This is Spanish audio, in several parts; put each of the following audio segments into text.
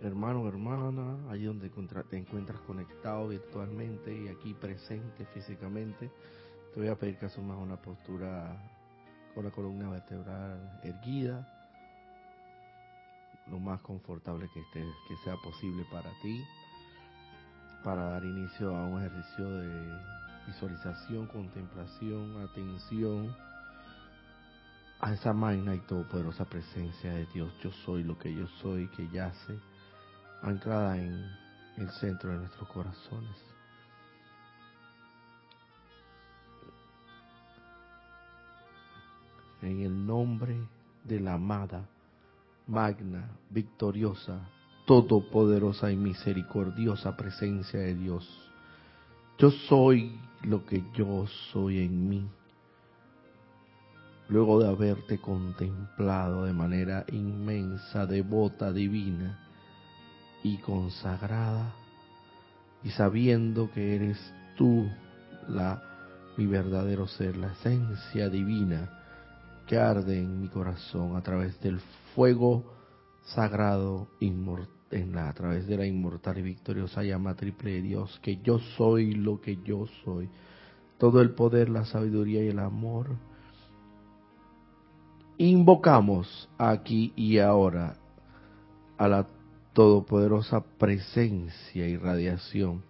hermano hermana, allí donde te encuentras conectado virtualmente y aquí presente físicamente, te voy a pedir que asumas una postura con la columna vertebral erguida, lo más confortable que, esté, que sea posible para ti, para dar inicio a un ejercicio de visualización, contemplación, atención a esa magna y todopoderosa presencia de Dios. Yo soy lo que yo soy, que yace anclada en el centro de nuestros corazones. En el nombre de la amada, magna, victoriosa, todopoderosa y misericordiosa presencia de Dios. Yo soy lo que yo soy en mí. Luego de haberte contemplado de manera inmensa, devota, divina, y consagrada y sabiendo que eres tú la mi verdadero ser, la esencia divina que arde en mi corazón a través del fuego sagrado en la, a través de la inmortal y victoriosa llama triple de Dios, que yo soy lo que yo soy. Todo el poder, la sabiduría y el amor. Invocamos aquí y ahora a la todopoderosa presencia y radiación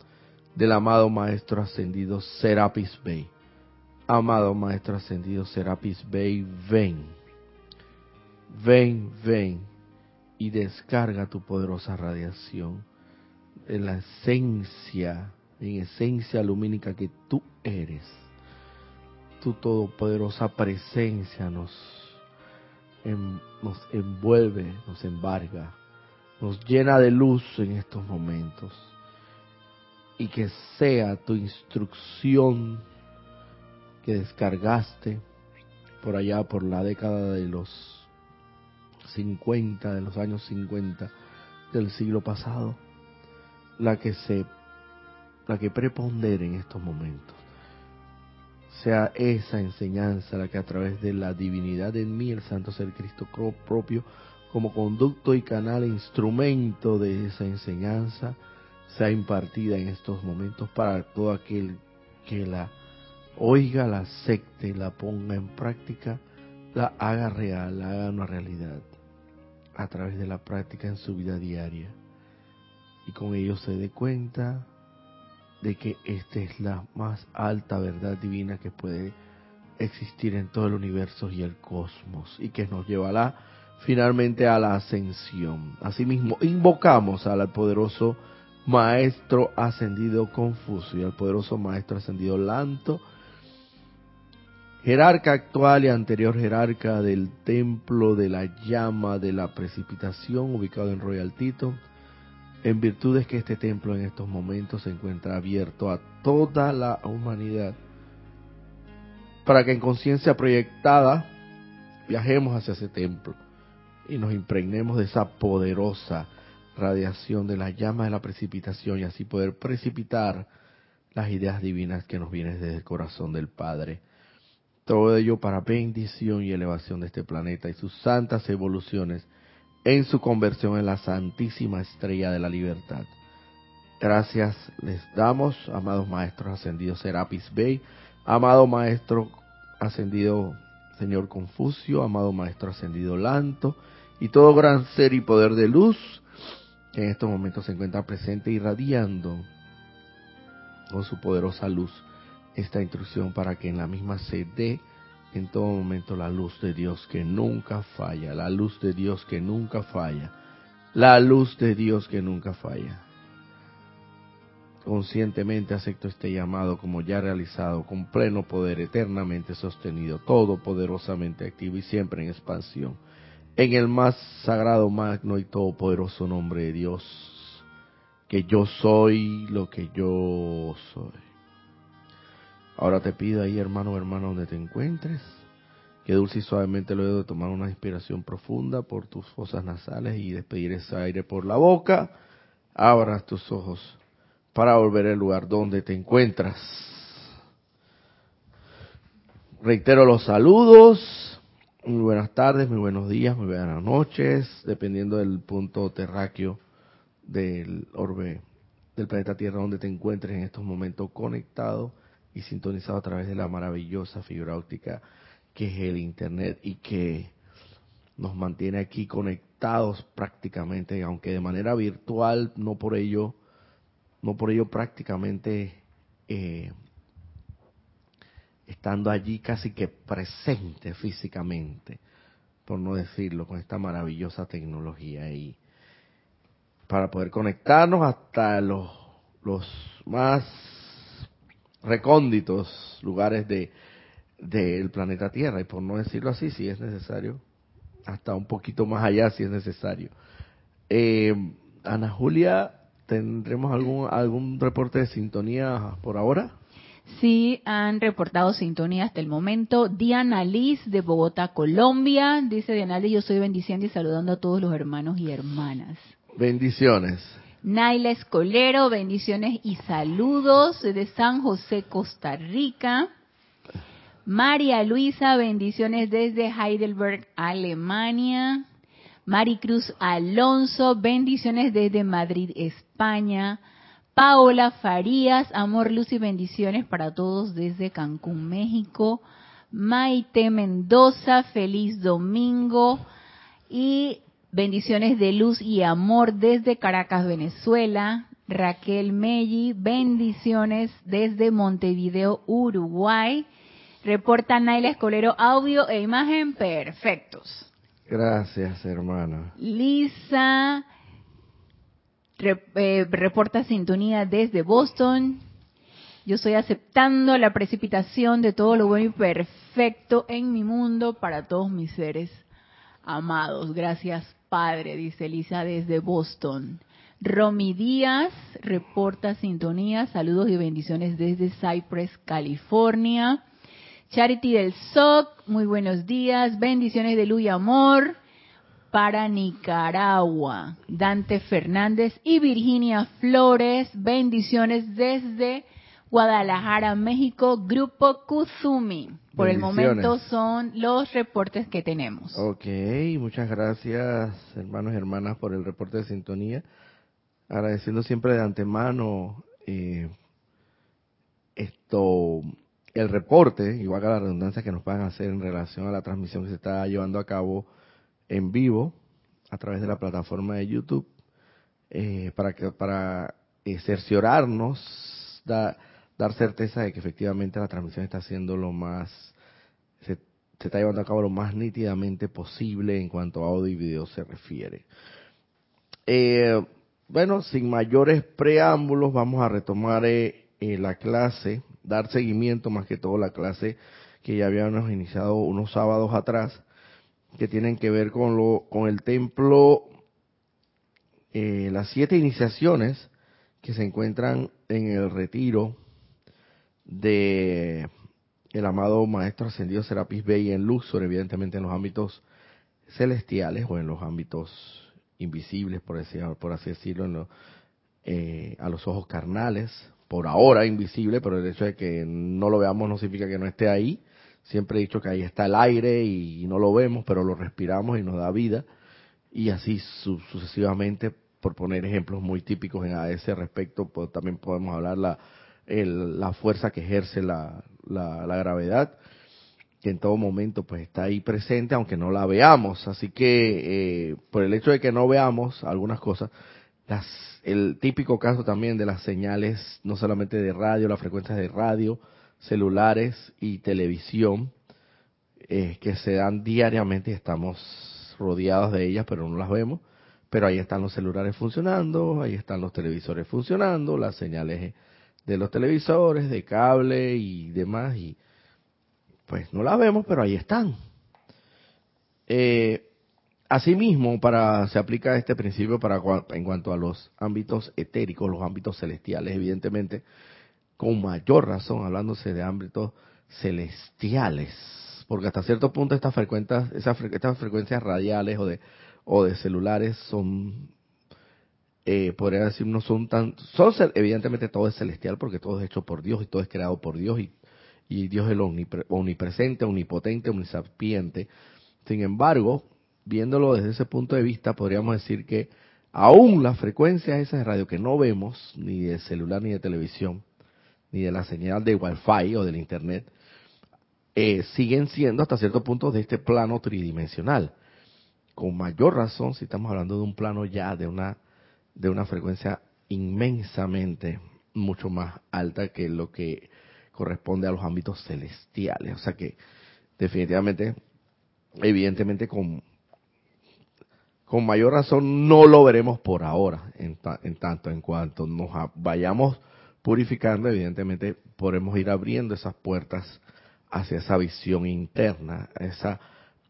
del amado Maestro Ascendido Serapis Bey. Amado Maestro Ascendido Serapis Bey, ven, ven, ven y descarga tu poderosa radiación en la esencia, en esencia lumínica que tú eres. Tu todopoderosa presencia nos, nos envuelve, nos embarga nos llena de luz en estos momentos y que sea tu instrucción que descargaste por allá por la década de los 50, de los años 50 del siglo pasado, la que se la que prepondere en estos momentos. Sea esa enseñanza la que a través de la divinidad en mí, el santo ser Cristo propio, como conducto y canal instrumento de esa enseñanza sea impartida en estos momentos para todo aquel que la oiga, la acepte, la ponga en práctica, la haga real, la haga una realidad a través de la práctica en su vida diaria. Y con ello se dé cuenta de que esta es la más alta verdad divina que puede existir en todo el universo y el cosmos y que nos llevará finalmente a la ascensión. Asimismo, invocamos al poderoso Maestro ascendido Confucio y al poderoso Maestro ascendido Lanto, jerarca actual y anterior jerarca del templo de la llama de la precipitación ubicado en Royal Tito, en virtud de que este templo en estos momentos se encuentra abierto a toda la humanidad, para que en conciencia proyectada viajemos hacia ese templo y nos impregnemos de esa poderosa radiación de la llama de la precipitación y así poder precipitar las ideas divinas que nos vienen desde el corazón del Padre. Todo ello para bendición y elevación de este planeta y sus santas evoluciones en su conversión en la santísima estrella de la libertad. Gracias les damos, amados maestros ascendidos Serapis Bey, amado maestro ascendido Señor Confucio, amado maestro ascendido Lanto, y todo gran ser y poder de luz que en estos momentos se encuentra presente irradiando con su poderosa luz esta instrucción para que en la misma se dé en todo momento la luz de Dios que nunca falla, la luz de Dios que nunca falla, la luz de Dios que nunca falla. Conscientemente acepto este llamado como ya realizado, con pleno poder, eternamente sostenido, todopoderosamente activo y siempre en expansión en el más sagrado, magno y todopoderoso nombre de Dios, que yo soy lo que yo soy. Ahora te pido ahí, hermano o hermana, donde te encuentres, que dulce y suavemente luego de tomar una inspiración profunda por tus fosas nasales y despedir ese aire por la boca, abras tus ojos para volver al lugar donde te encuentras. Reitero los saludos muy buenas tardes, muy buenos días, muy buenas noches, dependiendo del punto terráqueo del orbe del planeta Tierra donde te encuentres en estos momentos conectado y sintonizado a través de la maravillosa fibra óptica que es el Internet y que nos mantiene aquí conectados prácticamente, aunque de manera virtual, no por ello, no por ello prácticamente eh, estando allí casi que presente físicamente, por no decirlo, con esta maravillosa tecnología y para poder conectarnos hasta los, los más recónditos lugares de del planeta Tierra. Y por no decirlo así si es necesario hasta un poquito más allá si es necesario. Eh, Ana Julia tendremos algún algún reporte de sintonía por ahora Sí, han reportado sintonía hasta el momento. Diana Liz de Bogotá, Colombia. Dice Diana Liz, yo soy bendiciendo y saludando a todos los hermanos y hermanas. Bendiciones. Naila Escolero, bendiciones y saludos de San José, Costa Rica. María Luisa, bendiciones desde Heidelberg, Alemania. Maricruz Alonso, bendiciones desde Madrid, España. Paola Farías, amor, luz y bendiciones para todos desde Cancún, México. Maite Mendoza, feliz domingo. Y Bendiciones de luz y amor desde Caracas, Venezuela. Raquel Melli, bendiciones desde Montevideo, Uruguay. Reporta Naila Escolero, audio e imagen perfectos. Gracias, hermana. Lisa eh, reporta sintonía desde Boston. Yo estoy aceptando la precipitación de todo lo bueno y perfecto en mi mundo para todos mis seres amados. Gracias Padre, dice Lisa desde Boston. Romy Díaz reporta sintonía, saludos y bendiciones desde Cypress, California. Charity del SOC, muy buenos días, bendiciones de luz y amor para Nicaragua. Dante Fernández y Virginia Flores, bendiciones desde Guadalajara, México, Grupo Kuzumi. Por el momento son los reportes que tenemos. Ok, muchas gracias hermanos y hermanas por el reporte de sintonía. Agradeciendo siempre de antemano eh, esto, el reporte, igual que la redundancia que nos van a hacer en relación a la transmisión que se está llevando a cabo en vivo a través de la plataforma de YouTube, eh, para que para cerciorarnos, da, dar certeza de que efectivamente la transmisión está siendo lo más, se, está llevando a cabo lo más nítidamente posible en cuanto a audio y video se refiere. Eh, bueno, sin mayores preámbulos, vamos a retomar eh, eh, la clase, dar seguimiento más que todo la clase que ya habíamos iniciado unos sábados atrás, que tienen que ver con, lo, con el templo, las siete iniciaciones que se encuentran en el retiro de el amado Maestro Ascendido Serapis Bey en Luxor, evidentemente en los ámbitos celestiales o en los ámbitos invisibles, por, por así decirlo, eh, a los ojos carnales, por ahora invisible, pero el hecho de que no lo veamos no significa que no esté ahí. Siempre he dicho que ahí está el aire y, no lo vemos, pero lo respiramos y nos da vida. Y así sucesivamente, por poner ejemplos muy típicos en, a ese respecto, pues, también podemos hablar la, la fuerza que ejerce la, la, gravedad, que en todo momento pues está ahí presente, aunque no la veamos. Así que eh, por el hecho de que no veamos algunas cosas, las, el típico caso también de las señales, no solamente de radio, las frecuencias de radio, celulares y televisión, eh, que se dan diariamente, estamos rodeados de ellas, pero no las vemos. Pero ahí están los celulares funcionando, ahí están los televisores funcionando, las señales de los televisores, de cable y demás, y pues no las vemos, pero ahí están. Eh, asimismo, para se aplica este principio para en cuanto a los ámbitos etéricos, los ámbitos celestiales, evidentemente, con mayor razón, hablándose de ámbitos celestiales, porque hasta cierto punto estas frecuencias, frecuencias radiales o de celulares son eh, podría decir, no son tan, son evidentemente todo es celestial porque todo es hecho por Dios y todo es creado por Dios y, y Dios es el omnipresente, omnipotente, omnisapiente. Sin embargo, viéndolo desde ese punto de vista, podríamos decir que aún las frecuencias esas de radio que no vemos, ni de celular ni de televisión, ni de la señal de Wi-Fi o del Internet, eh, siguen siendo hasta cierto punto de este plano tridimensional. Con mayor razón si estamos hablando de un plano ya de una, de una frecuencia inmensamente mucho más alta que lo que corresponde a los ámbitos celestiales. O sea que definitivamente, evidentemente con, con mayor razón no lo veremos por ahora, en, en tanto en cuanto nos vayamos purificando, evidentemente podremos ir abriendo esas puertas hacia esa visión interna, a, esa,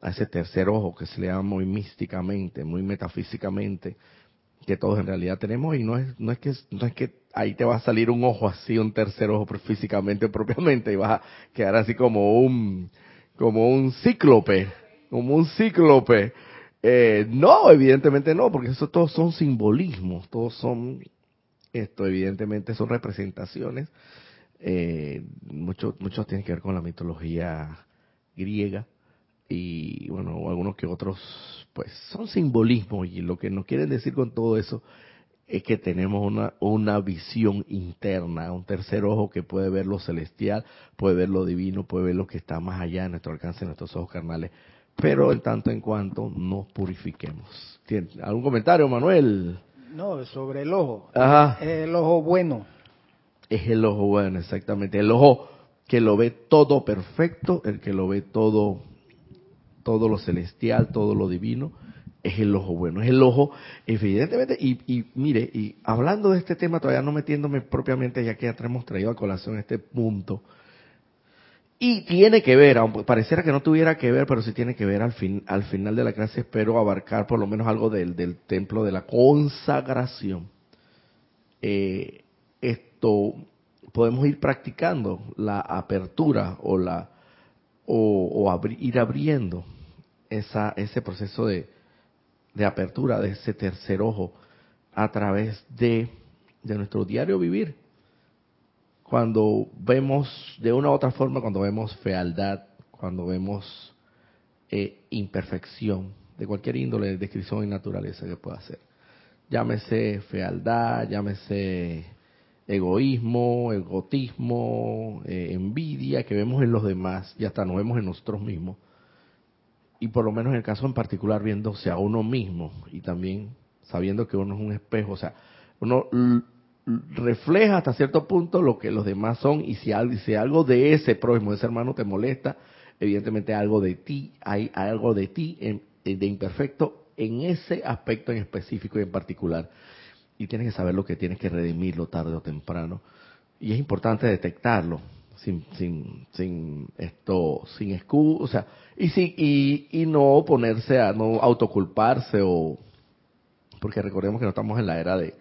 ese tercer ojo que se le llama muy místicamente, muy metafísicamente, que todos en realidad tenemos. Y no es no es que no es que ahí te va a salir un ojo así un tercer ojo físicamente propiamente y vas a quedar así como un como un cíclope como un cíclope. Eh, no evidentemente no porque eso todos son simbolismos todos son esto evidentemente son representaciones eh, muchos muchos tienen que ver con la mitología griega y bueno, algunos que otros pues son simbolismos y lo que nos quieren decir con todo eso es que tenemos una, una visión interna, un tercer ojo que puede ver lo celestial, puede ver lo divino, puede ver lo que está más allá de nuestro alcance, de nuestros ojos carnales, pero en tanto en cuanto nos purifiquemos. ¿Algún comentario, Manuel? No, sobre el ojo. Ajá. el ojo bueno. Es el ojo bueno, exactamente. El ojo que lo ve todo perfecto, el que lo ve todo todo lo celestial, todo lo divino, es el ojo bueno, es el ojo, evidentemente, y, mire, y hablando de este tema, todavía no metiéndome propiamente, ya que ya hemos traído a colación este punto, y tiene que ver, aunque pareciera que no tuviera que ver, pero sí tiene que ver al, fin, al final de la clase, espero abarcar por lo menos algo del, del templo de la consagración. Eh, esto, podemos ir practicando la apertura o la o, ir abriendo esa, ese proceso de, de apertura de ese tercer ojo a través de, de nuestro diario vivir. Cuando vemos, de una u otra forma, cuando vemos fealdad, cuando vemos eh, imperfección de cualquier índole, descripción y naturaleza que pueda ser. Llámese fealdad, llámese egoísmo, egotismo, eh, envidia que vemos en los demás y hasta nos vemos en nosotros mismos y por lo menos en el caso en particular viéndose a uno mismo y también sabiendo que uno es un espejo, o sea, uno refleja hasta cierto punto lo que los demás son y si si algo de ese prójimo, de ese hermano te molesta, evidentemente algo de ti, hay algo de ti de imperfecto en ese aspecto en específico y en particular. Y tienes que saber lo que tienes que redimirlo tarde o temprano. Y es importante detectarlo sin, sin, sin esto, sin excusa, y, sí, y, y no ponerse a no autoculparse o, porque recordemos que no estamos en la era de,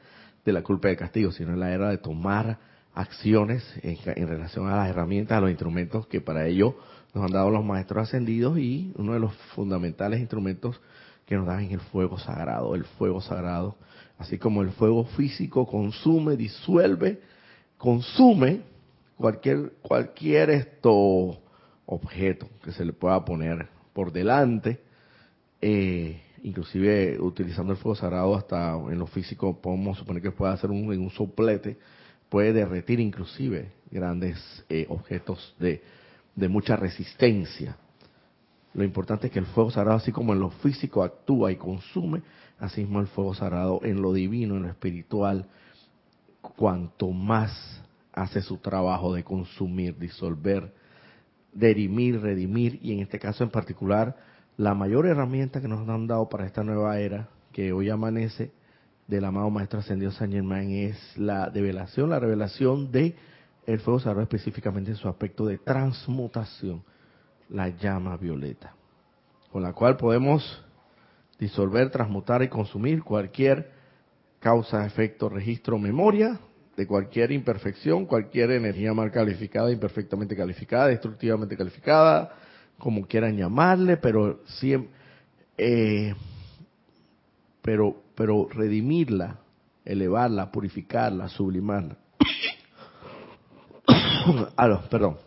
de la culpa y el castigo, sino en la era de tomar acciones en, en, relación a las herramientas, a los instrumentos que para ello nos han dado los maestros ascendidos y uno de los fundamentales instrumentos que nos dan es el fuego sagrado, el fuego sagrado, así como el fuego físico consume, disuelve, consume cualquier cualquier esto objeto que se le pueda poner por delante, eh, inclusive utilizando el fuego sagrado hasta en lo físico podemos suponer que puede hacer un, en un soplete, puede derretir inclusive grandes eh, objetos de, de mucha resistencia. Lo importante es que el fuego sagrado, así como en lo físico actúa y consume, así mismo el fuego sagrado en lo divino, en lo espiritual, cuanto más hace su trabajo de consumir, disolver, derimir, redimir y en este caso en particular la mayor herramienta que nos han dado para esta nueva era que hoy amanece del amado Maestro Ascendido San Germán es la develación, la revelación de el fuego sagrado específicamente en su aspecto de transmutación, la llama violeta, con la cual podemos disolver, transmutar y consumir cualquier causa, efecto, registro, memoria de cualquier imperfección, cualquier energía mal calificada, imperfectamente calificada, destructivamente calificada, como quieran llamarle, pero siempre, eh, pero, pero redimirla, elevarla, purificarla, sublimarla, a los, perdón,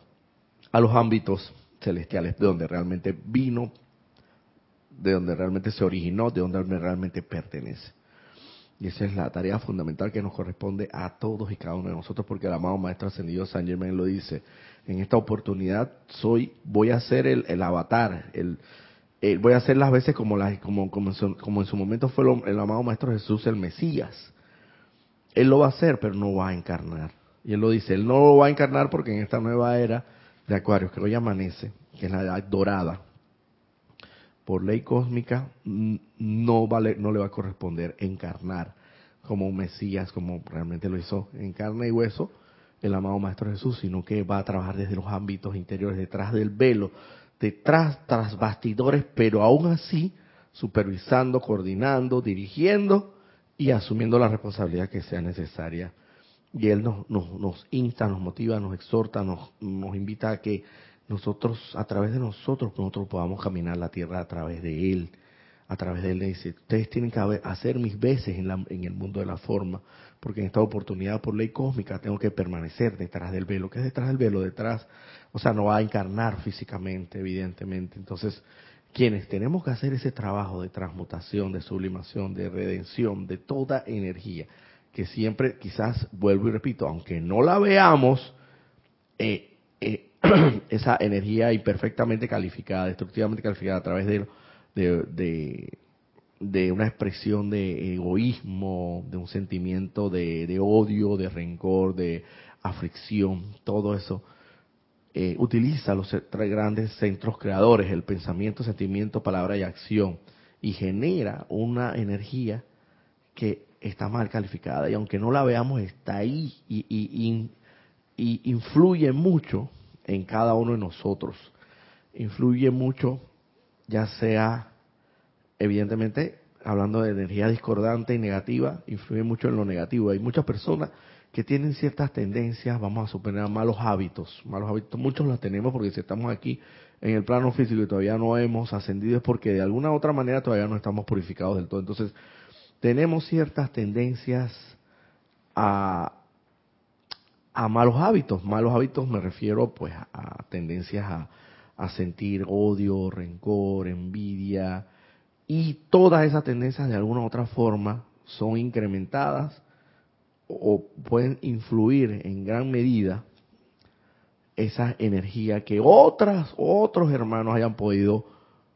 a los ámbitos celestiales, de donde realmente vino, de donde realmente se originó, de donde realmente pertenece. Y esa es la tarea fundamental que nos corresponde a todos y cada uno de nosotros, porque el amado Maestro Ascendido San Germain lo dice. En esta oportunidad soy, voy a ser el, avatar, el, voy a hacer las veces como, las, como, en su momento fue el amado Maestro Jesús, el Mesías. Él lo va a hacer, pero no va a encarnar. Y él lo dice, él no lo va a encarnar porque en esta nueva era de Acuarios, que hoy amanece, que es la edad dorada, por ley cósmica no vale, no le va a corresponder encarnar como un Mesías, como realmente lo hizo en carne y hueso el amado Maestro Jesús, sino que va a trabajar desde los ámbitos interiores, detrás del velo, detrás, tras bastidores, pero aún así supervisando, coordinando, dirigiendo y asumiendo la responsabilidad que sea necesaria. Y Él nos, nos, insta, nos motiva, nos exhorta, nos invita a que nosotros, a través de nosotros, nosotros podamos caminar la tierra a través de Él. A través de Él le dice, ustedes tienen que hacer mis veces en, la, en el mundo de la forma, porque en esta oportunidad por ley cósmica tengo que permanecer detrás del velo. ¿Qué es detrás del velo? Detrás, o sea, no va a encarnar físicamente, evidentemente. Entonces, quienes tenemos que hacer ese trabajo de transmutación, de sublimación, de redención, de toda energía, que siempre, quizás, vuelvo y repito, aunque no la veamos, eh, eh, esa energía imperfectamente calificada, destructivamente calificada a través de, de, de, una expresión de egoísmo, de un sentimiento de, odio, de rencor, de aflicción, todo eso, eh, utiliza los tres grandes centros creadores, el pensamiento, sentimiento, palabra y acción, y genera una energía que está mal calificada y aunque no la veamos está ahí y, y, y influye mucho en cada uno de nosotros. Influye mucho, ya sea, evidentemente, hablando de energía discordante y negativa, influye mucho en lo negativo. Hay muchas personas que tienen ciertas tendencias, vamos a suponer, malos hábitos. Malos hábitos, muchos los tenemos porque si estamos aquí en el plano físico y todavía no hemos ascendido es porque de alguna u otra manera todavía no estamos purificados del todo. Entonces, tenemos ciertas tendencias a, a malos hábitos. Malos hábitos me refiero pues a, tendencias a, sentir odio, rencor, envidia y todas esas tendencias de alguna u otra forma son incrementadas o pueden influir en gran medida esa energía que otras otros hermanos hayan podido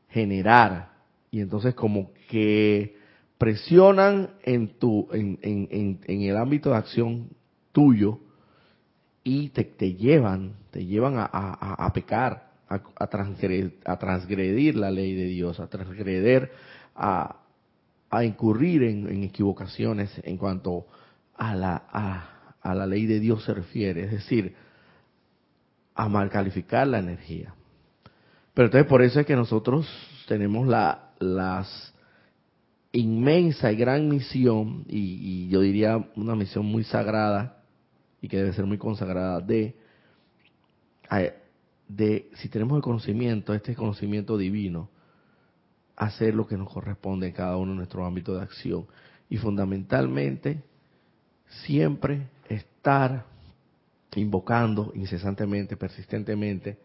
generar y entonces como que presionan en tu en, en, en el ámbito de acción tuyo y te, te llevan, te llevan a, a, pecar, a, a, transgredir, a transgredir la ley de Dios, a transgredir, a, a incurrir en, en, equivocaciones en cuanto a la, a, a la ley de Dios se refiere, es decir, a mal calificar la energía. Pero entonces por eso es que nosotros tenemos la las inmensa y gran misión, y yo diría una misión muy sagrada, y que debe ser muy consagrada de, de si tenemos el conocimiento, este conocimiento divino, hacer lo que nos corresponde en cada uno de nuestros ámbitos de acción. Y fundamentalmente, siempre estar invocando incesantemente, persistentemente,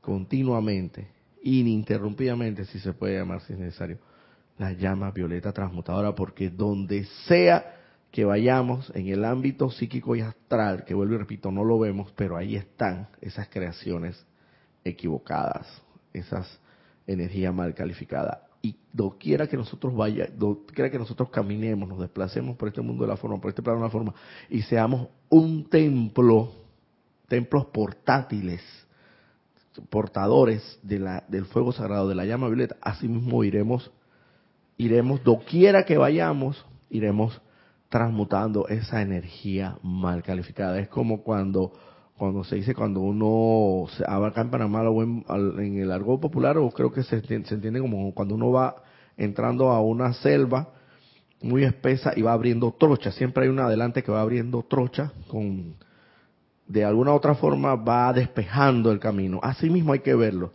continuamente, ininterrumpidamente, si se puede llamar si es necesario, la llama violeta transmutadora, porque donde sea que vayamos en el ámbito psíquico y astral, que vuelvo y repito, no lo vemos, pero ahí están esas creaciones equivocadas, esas energías mal calificadas. Y doquiera que nosotros vaya, doquiera que nosotros caminemos, nos desplacemos por este mundo de la forma, por este plano de la forma, y seamos un templo, templos portátiles, portadores de la, del fuego sagrado, de la llama violeta, así mismo iremos, iremos, doquiera que vayamos, iremos transmutando esa energía mal calificada. Es como cuando cuando se dice cuando uno se acá en Panamá en, en el argot popular o creo que se, entiende como cuando uno va entrando a una selva muy espesa y va abriendo trocha. Siempre hay una adelante que va abriendo trocha con de alguna otra forma va despejando el camino. Así mismo hay que verlo.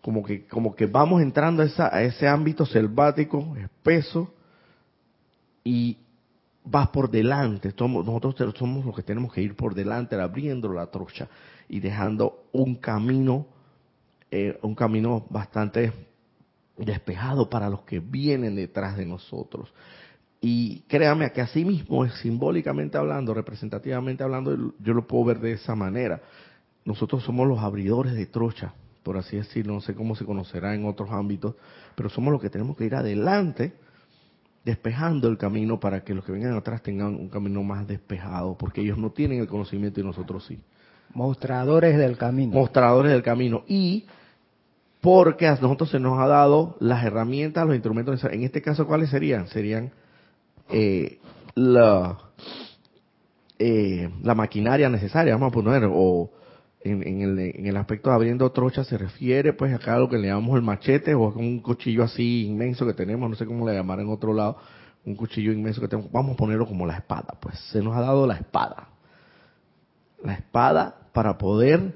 Como que, como que vamos entrando a, esa, a ese ámbito selvático, espeso, y vas por delante, nosotros somos los que tenemos que ir por delante, abriendo la trocha y dejando un camino, eh, un camino bastante despejado para los que vienen detrás de nosotros. y créame que así mismo, simbólicamente hablando, representativamente hablando, yo lo puedo ver de esa manera. Nosotros somos los abridores de trocha, por así decirlo, no sé cómo se conocerá en otros ámbitos, pero somos los que tenemos que ir adelante despejando el camino para que los que vengan atrás tengan un camino más despejado, porque ellos no tienen el conocimiento y nosotros sí. Mostradores del camino. Mostradores del camino. Y porque a nosotros se nos ha dado las herramientas, los instrumentos. En este caso, ¿cuáles serían? Serían eh, la, eh, la maquinaria necesaria, vamos a poner, o en, el, en el aspecto de abriendo trocha se refiere pues acá a lo que le llamamos el machete o un cuchillo así inmenso que tenemos, no sé cómo le llamar en otro lado, un cuchillo inmenso que tenemos, vamos a ponerlo como la espada, pues se nos ha dado la espada. La espada para poder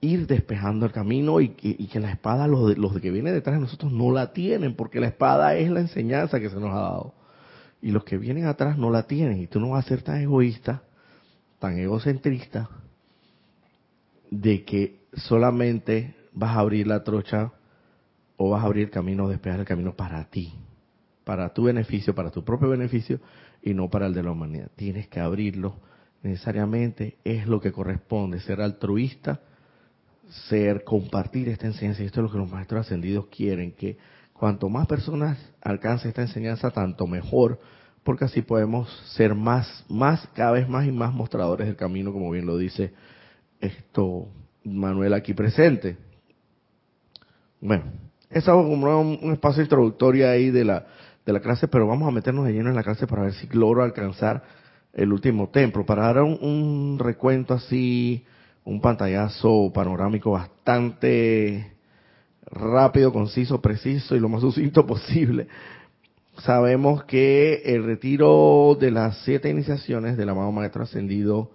ir despejando el camino y, que la espada, los, de, los que vienen detrás de nosotros no la tienen, porque la espada es la enseñanza que se nos ha dado. Y los que vienen atrás no la tienen. Y tú no vas a ser tan egoísta, tan egocentrista, de que solamente vas a abrir la trocha o vas a abrir el camino, despejar el camino para ti, para tu beneficio, para tu propio beneficio y no para el de la humanidad. Tienes que abrirlo necesariamente, es lo que corresponde, ser altruista, ser, compartir esta enseñanza. Y esto es lo que los maestros ascendidos quieren, que cuanto más personas alcancen esta enseñanza, tanto mejor, porque así podemos ser más, más, cada vez más y más mostradores del camino, como bien lo dice esto Manuel aquí presente. Bueno, es como un, espacio introductorio ahí de la, de la clase, pero vamos a meternos de lleno en la clase para ver si logro alcanzar el último templo. Para dar un, recuento así, un pantallazo panorámico bastante rápido, conciso, preciso y lo más sucinto posible. Sabemos que el retiro de las siete iniciaciones del amado Maestro Ascendido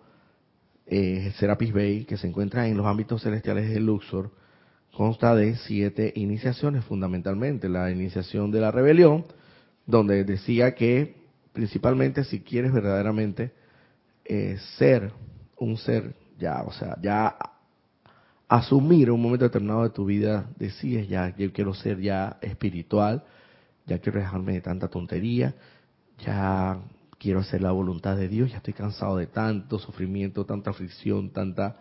eh, Serapis Bay, que se encuentra en los ámbitos celestiales de Luxor, consta de siete iniciaciones fundamentalmente. La iniciación de la rebelión, donde decía que principalmente si quieres verdaderamente eh, ser un ser ya, o sea, ya asumir un momento determinado de tu vida, decides ya, yo quiero ser ya espiritual, ya quiero dejarme de tanta tontería, ya quiero hacer la voluntad de Dios, ya estoy cansado de tanto sufrimiento, tanta aflicción, tanta,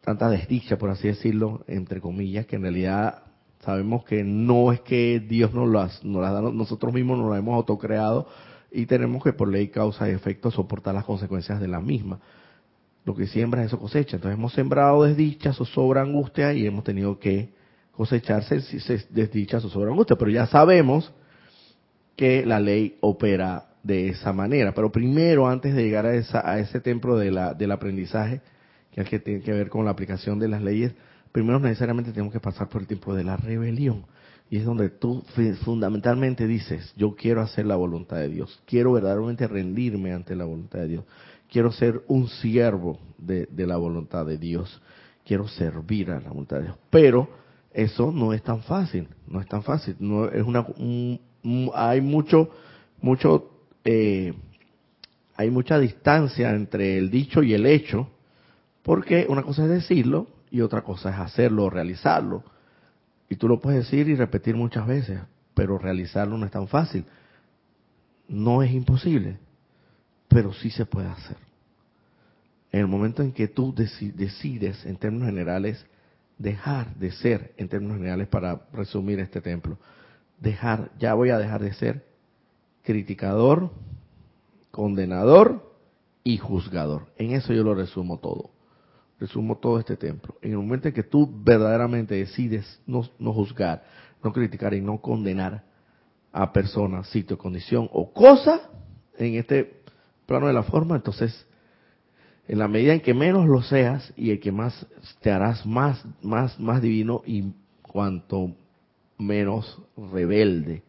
tanta desdicha, por así decirlo, entre comillas, que en realidad sabemos que no es que Dios nos las, nos las da, nosotros mismos nos la hemos autocreado y tenemos que por ley, causa y efecto soportar las consecuencias de la misma. Lo que siembra eso cosecha. Entonces hemos sembrado desdicha, zozobra, angustia y hemos tenido que cosecharse desdicha, zozobra, angustia. Pero ya sabemos que la ley opera de esa manera. Pero primero, antes de llegar a, esa, a ese templo de la, del aprendizaje, que es que tiene que ver con la aplicación de las leyes, primero necesariamente tenemos que pasar por el tiempo de la rebelión. Y es donde tú fundamentalmente dices, yo quiero hacer la voluntad de Dios, quiero verdaderamente rendirme ante la voluntad de Dios, quiero ser un siervo de, de la voluntad de Dios, quiero servir a la voluntad de Dios. Pero eso no es tan fácil, no es tan fácil, no es una, hay mucho, mucho eh, hay mucha distancia entre el dicho y el hecho, porque una cosa es decirlo y otra cosa es hacerlo, realizarlo. Y tú lo puedes decir y repetir muchas veces, pero realizarlo no es tan fácil. No es imposible, pero sí se puede hacer. En el momento en que tú decides, en términos generales, dejar de ser, en términos generales, para resumir este templo, dejar, ya voy a dejar de ser criticador, condenador y juzgador. En eso yo lo resumo todo. Resumo todo este templo. En el momento en que tú verdaderamente decides no, juzgar, no criticar y no condenar a personas, sitio, condición o cosa en este plano de la forma, entonces en la medida en que menos lo seas y el que más te harás más más más divino y cuanto menos rebelde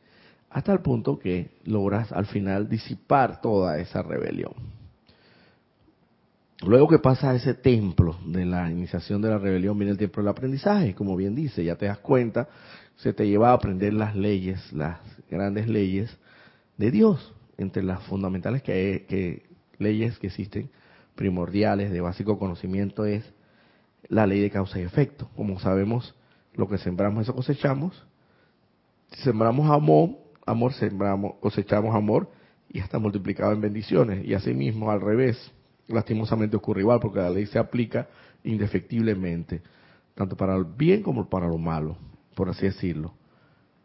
hasta el punto que logras al final disipar toda esa rebelión. Luego que pasa ese templo de la iniciación de la rebelión, viene el tiempo del aprendizaje, como bien dice, ya te das cuenta, se te lleva a aprender las leyes, las grandes leyes de Dios, entre las fundamentales que, que leyes que existen, primordiales, de básico conocimiento, es la ley de causa y efecto. Como sabemos, lo que sembramos, eso cosechamos. Si sembramos amor, amor sembramos, cosechamos amor y está multiplicado en bendiciones. Y asimismo, al revés, lastimosamente ocurre igual porque la ley se aplica indefectiblemente, tanto para el bien como para lo malo, por así decirlo.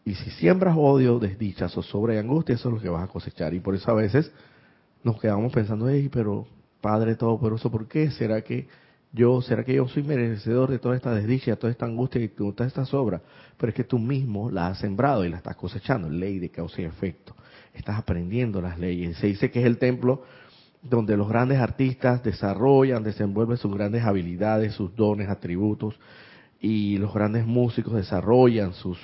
Y si siembras odio, desdichas o sobre angustia, eso es lo que vas a cosechar. Y por eso a veces nos quedamos pensando, hey, pero Padre Todopoderoso, ¿por qué? ¿Será que yo, será que yo soy merecedor de toda esta desdicha, toda esta angustia y toda esta sobra? Pero es que tú mismo la has sembrado y la estás cosechando, ley de causa y efecto. Estás aprendiendo las leyes. Se dice que es el templo donde los grandes artistas desarrollan, desenvuelven sus grandes habilidades, sus dones, atributos, y los grandes músicos desarrollan sus,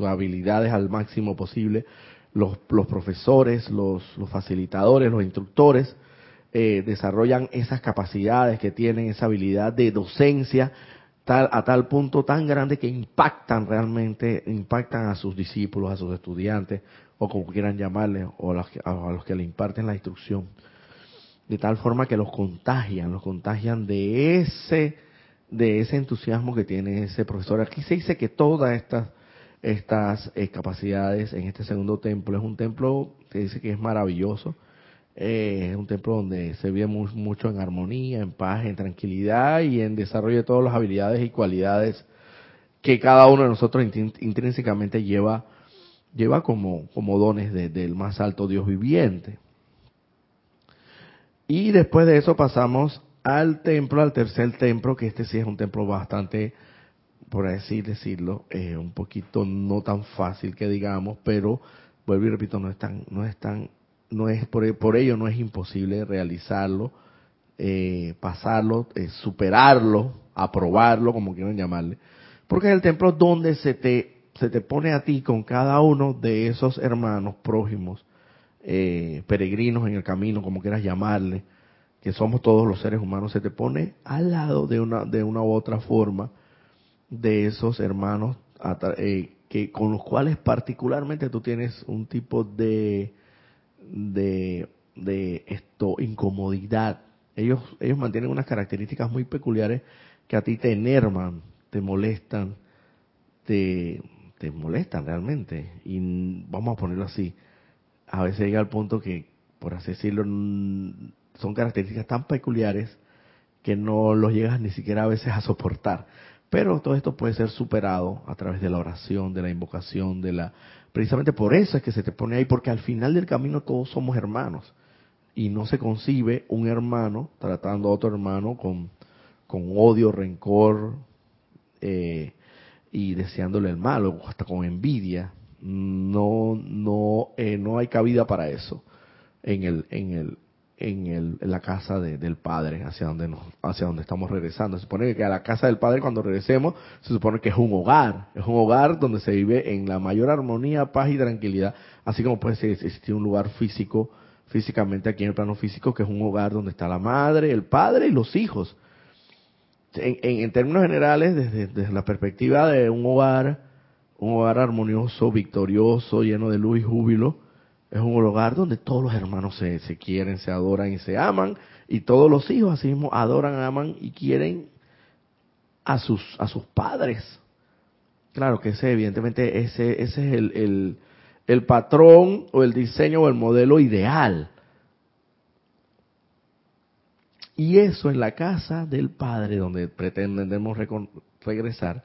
habilidades al máximo posible. Los, los profesores, los facilitadores, los instructores, eh, desarrollan esas capacidades que tienen, esa habilidad de docencia tal, a tal punto tan grande que impactan realmente, impactan a sus discípulos, a sus estudiantes, o como quieran llamarle, o a los, a los que le imparten la instrucción. De tal forma que los contagian, los contagian de ese, de ese entusiasmo que tiene ese profesor. Aquí se dice que todas estas, estas eh, capacidades en este segundo templo es un templo que dice que es maravilloso, eh, es un templo donde se vive mucho en armonía, en paz, en tranquilidad y en desarrollo de todas las habilidades y cualidades que cada uno de nosotros intrínsecamente lleva, lleva como, como dones del más alto Dios viviente. Y después de eso pasamos al templo, al tercer templo, que este sí es un templo bastante, por así decirlo, eh, un poquito no tan fácil que digamos, pero vuelvo y repito, no es tan, no es tan no es por, por ello no es imposible realizarlo, eh, pasarlo, eh, superarlo, aprobarlo, como quieran llamarle, porque es el templo donde se te se te pone a ti con cada uno de esos hermanos prójimos, eh, peregrinos en el camino, como quieras llamarle, que somos todos los seres humanos, se te pone al lado de una de una u otra forma de esos hermanos que con los cuales particularmente tú tienes un tipo de de, de esto, incomodidad. Ellos, ellos mantienen unas características muy peculiares que a ti te enervan, te molestan, te, te molestan realmente. Y vamos a ponerlo así. A veces llega al punto que, por así decirlo, son características tan peculiares que no los llegas ni siquiera a veces a soportar. Pero todo esto puede ser superado a través de la oración, de la invocación, de la Precisamente por eso es que se te pone ahí, porque al final del camino todos somos hermanos. Y no se concibe un hermano tratando a otro hermano con, con odio, rencor eh, y deseándole el mal, o hasta con envidia. No, no, eh, no hay cabida para eso en el, en el, en, el, en la casa del Padre, hacia donde, nos, hacia donde estamos regresando. Se supone que a la casa del Padre cuando regresemos, se supone que es un hogar, es un hogar donde se vive en la mayor armonía, paz y tranquilidad, así como puede existir un lugar físico, físicamente aquí en el plano físico, que es un hogar donde está la madre, el padre y los hijos. En, en, términos generales, desde, desde la perspectiva de un hogar, un hogar armonioso, victorioso, lleno de luz y júbilo, es un hogar donde todos los hermanos se, se quieren, se adoran y se aman, y todos los hijos así mismo adoran, aman y quieren a sus, a sus padres. Claro que ese, evidentemente, ese, ese es el, el, el patrón o el diseño o el modelo ideal. Y eso en la casa del Padre, donde pretendemos regresar,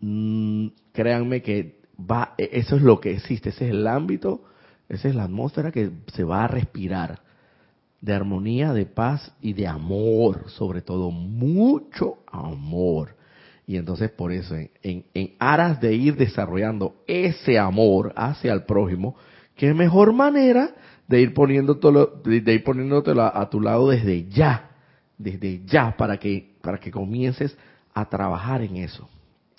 mm, créanme que va, e, eso es lo que existe, ese es el ámbito, esa es la atmósfera que se va a respirar de armonía, de paz y de amor, sobre todo mucho amor. Y entonces por eso, en, aras de ir desarrollando ese amor hacia el prójimo, qué mejor manera de ir poniéndotelo, de, ir poniéndotelo a, a tu lado desde ya, desde ya, para que, para que comiences a trabajar en eso,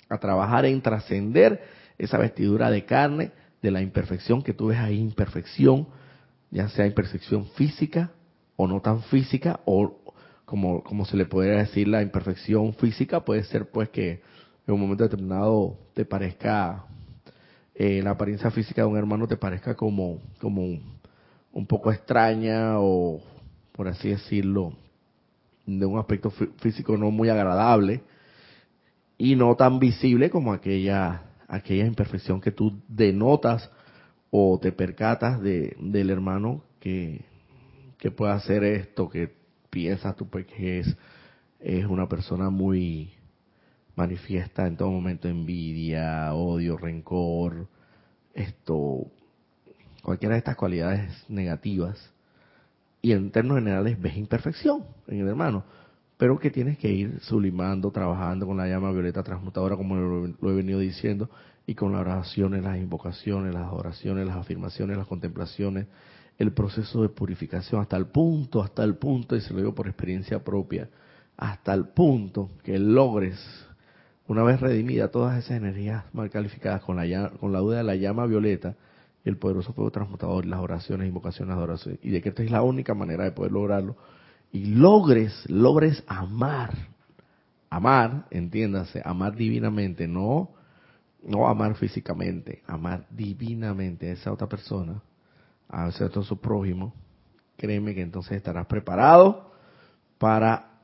a trabajar en trascender esa vestidura de carne de la imperfección que tú ves ahí, imperfección, ya sea imperfección física o no tan física, o como, como se le podría decir la imperfección física, puede ser pues que en un momento determinado te parezca, eh, la apariencia física de un hermano te parezca como, como un, poco extraña o, por así decirlo, de un aspecto físico no muy agradable y no tan visible como aquella aquella imperfección que tú denotas o te percatas de, del hermano que, que puede hacer esto, que piensas tú pues, que es, es una persona muy manifiesta en todo momento envidia, odio, rencor, esto, cualquiera de estas cualidades negativas, y en términos generales ves imperfección en el hermano, pero que tienes que ir sublimando, trabajando con la llama violeta transmutadora, como lo, he venido diciendo, y con las oraciones, las invocaciones, las oraciones, las afirmaciones, las contemplaciones, el proceso de purificación hasta el punto, hasta el punto, y se lo digo por experiencia propia, hasta el punto que logres, una vez redimida todas esas energías mal calificadas con la, con la duda de la llama violeta, el poderoso fuego transmutador, las oraciones, invocaciones, adoraciones, y de que esta es la única manera de poder lograrlo, y logres, logres amar, amar, entiéndase, amar divinamente, no, no amar físicamente, amar divinamente a esa otra persona, a ese otro su prójimo, créeme que entonces estarás preparado para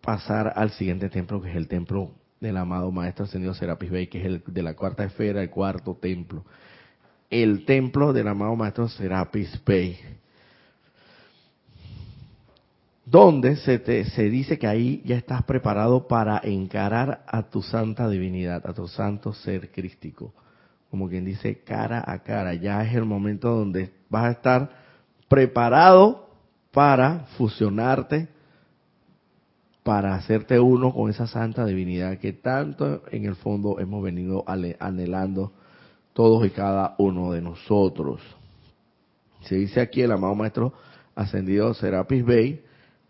pasar al siguiente templo, que es el templo del amado Maestro Ascendido Serapis Bey, que es el de la cuarta esfera, el cuarto templo el templo del amado Maestro Serapis Bey. Donde se, te, se dice que ahí ya estás preparado para encarar a tu santa divinidad, a tu santo ser crístico. Como quien dice, cara a cara. Ya es el momento donde vas a estar preparado para fusionarte, para hacerte uno con esa santa divinidad que tanto en el fondo hemos venido anhelando todos y cada uno de nosotros. Se dice aquí el amado maestro ascendido Serapis Bey,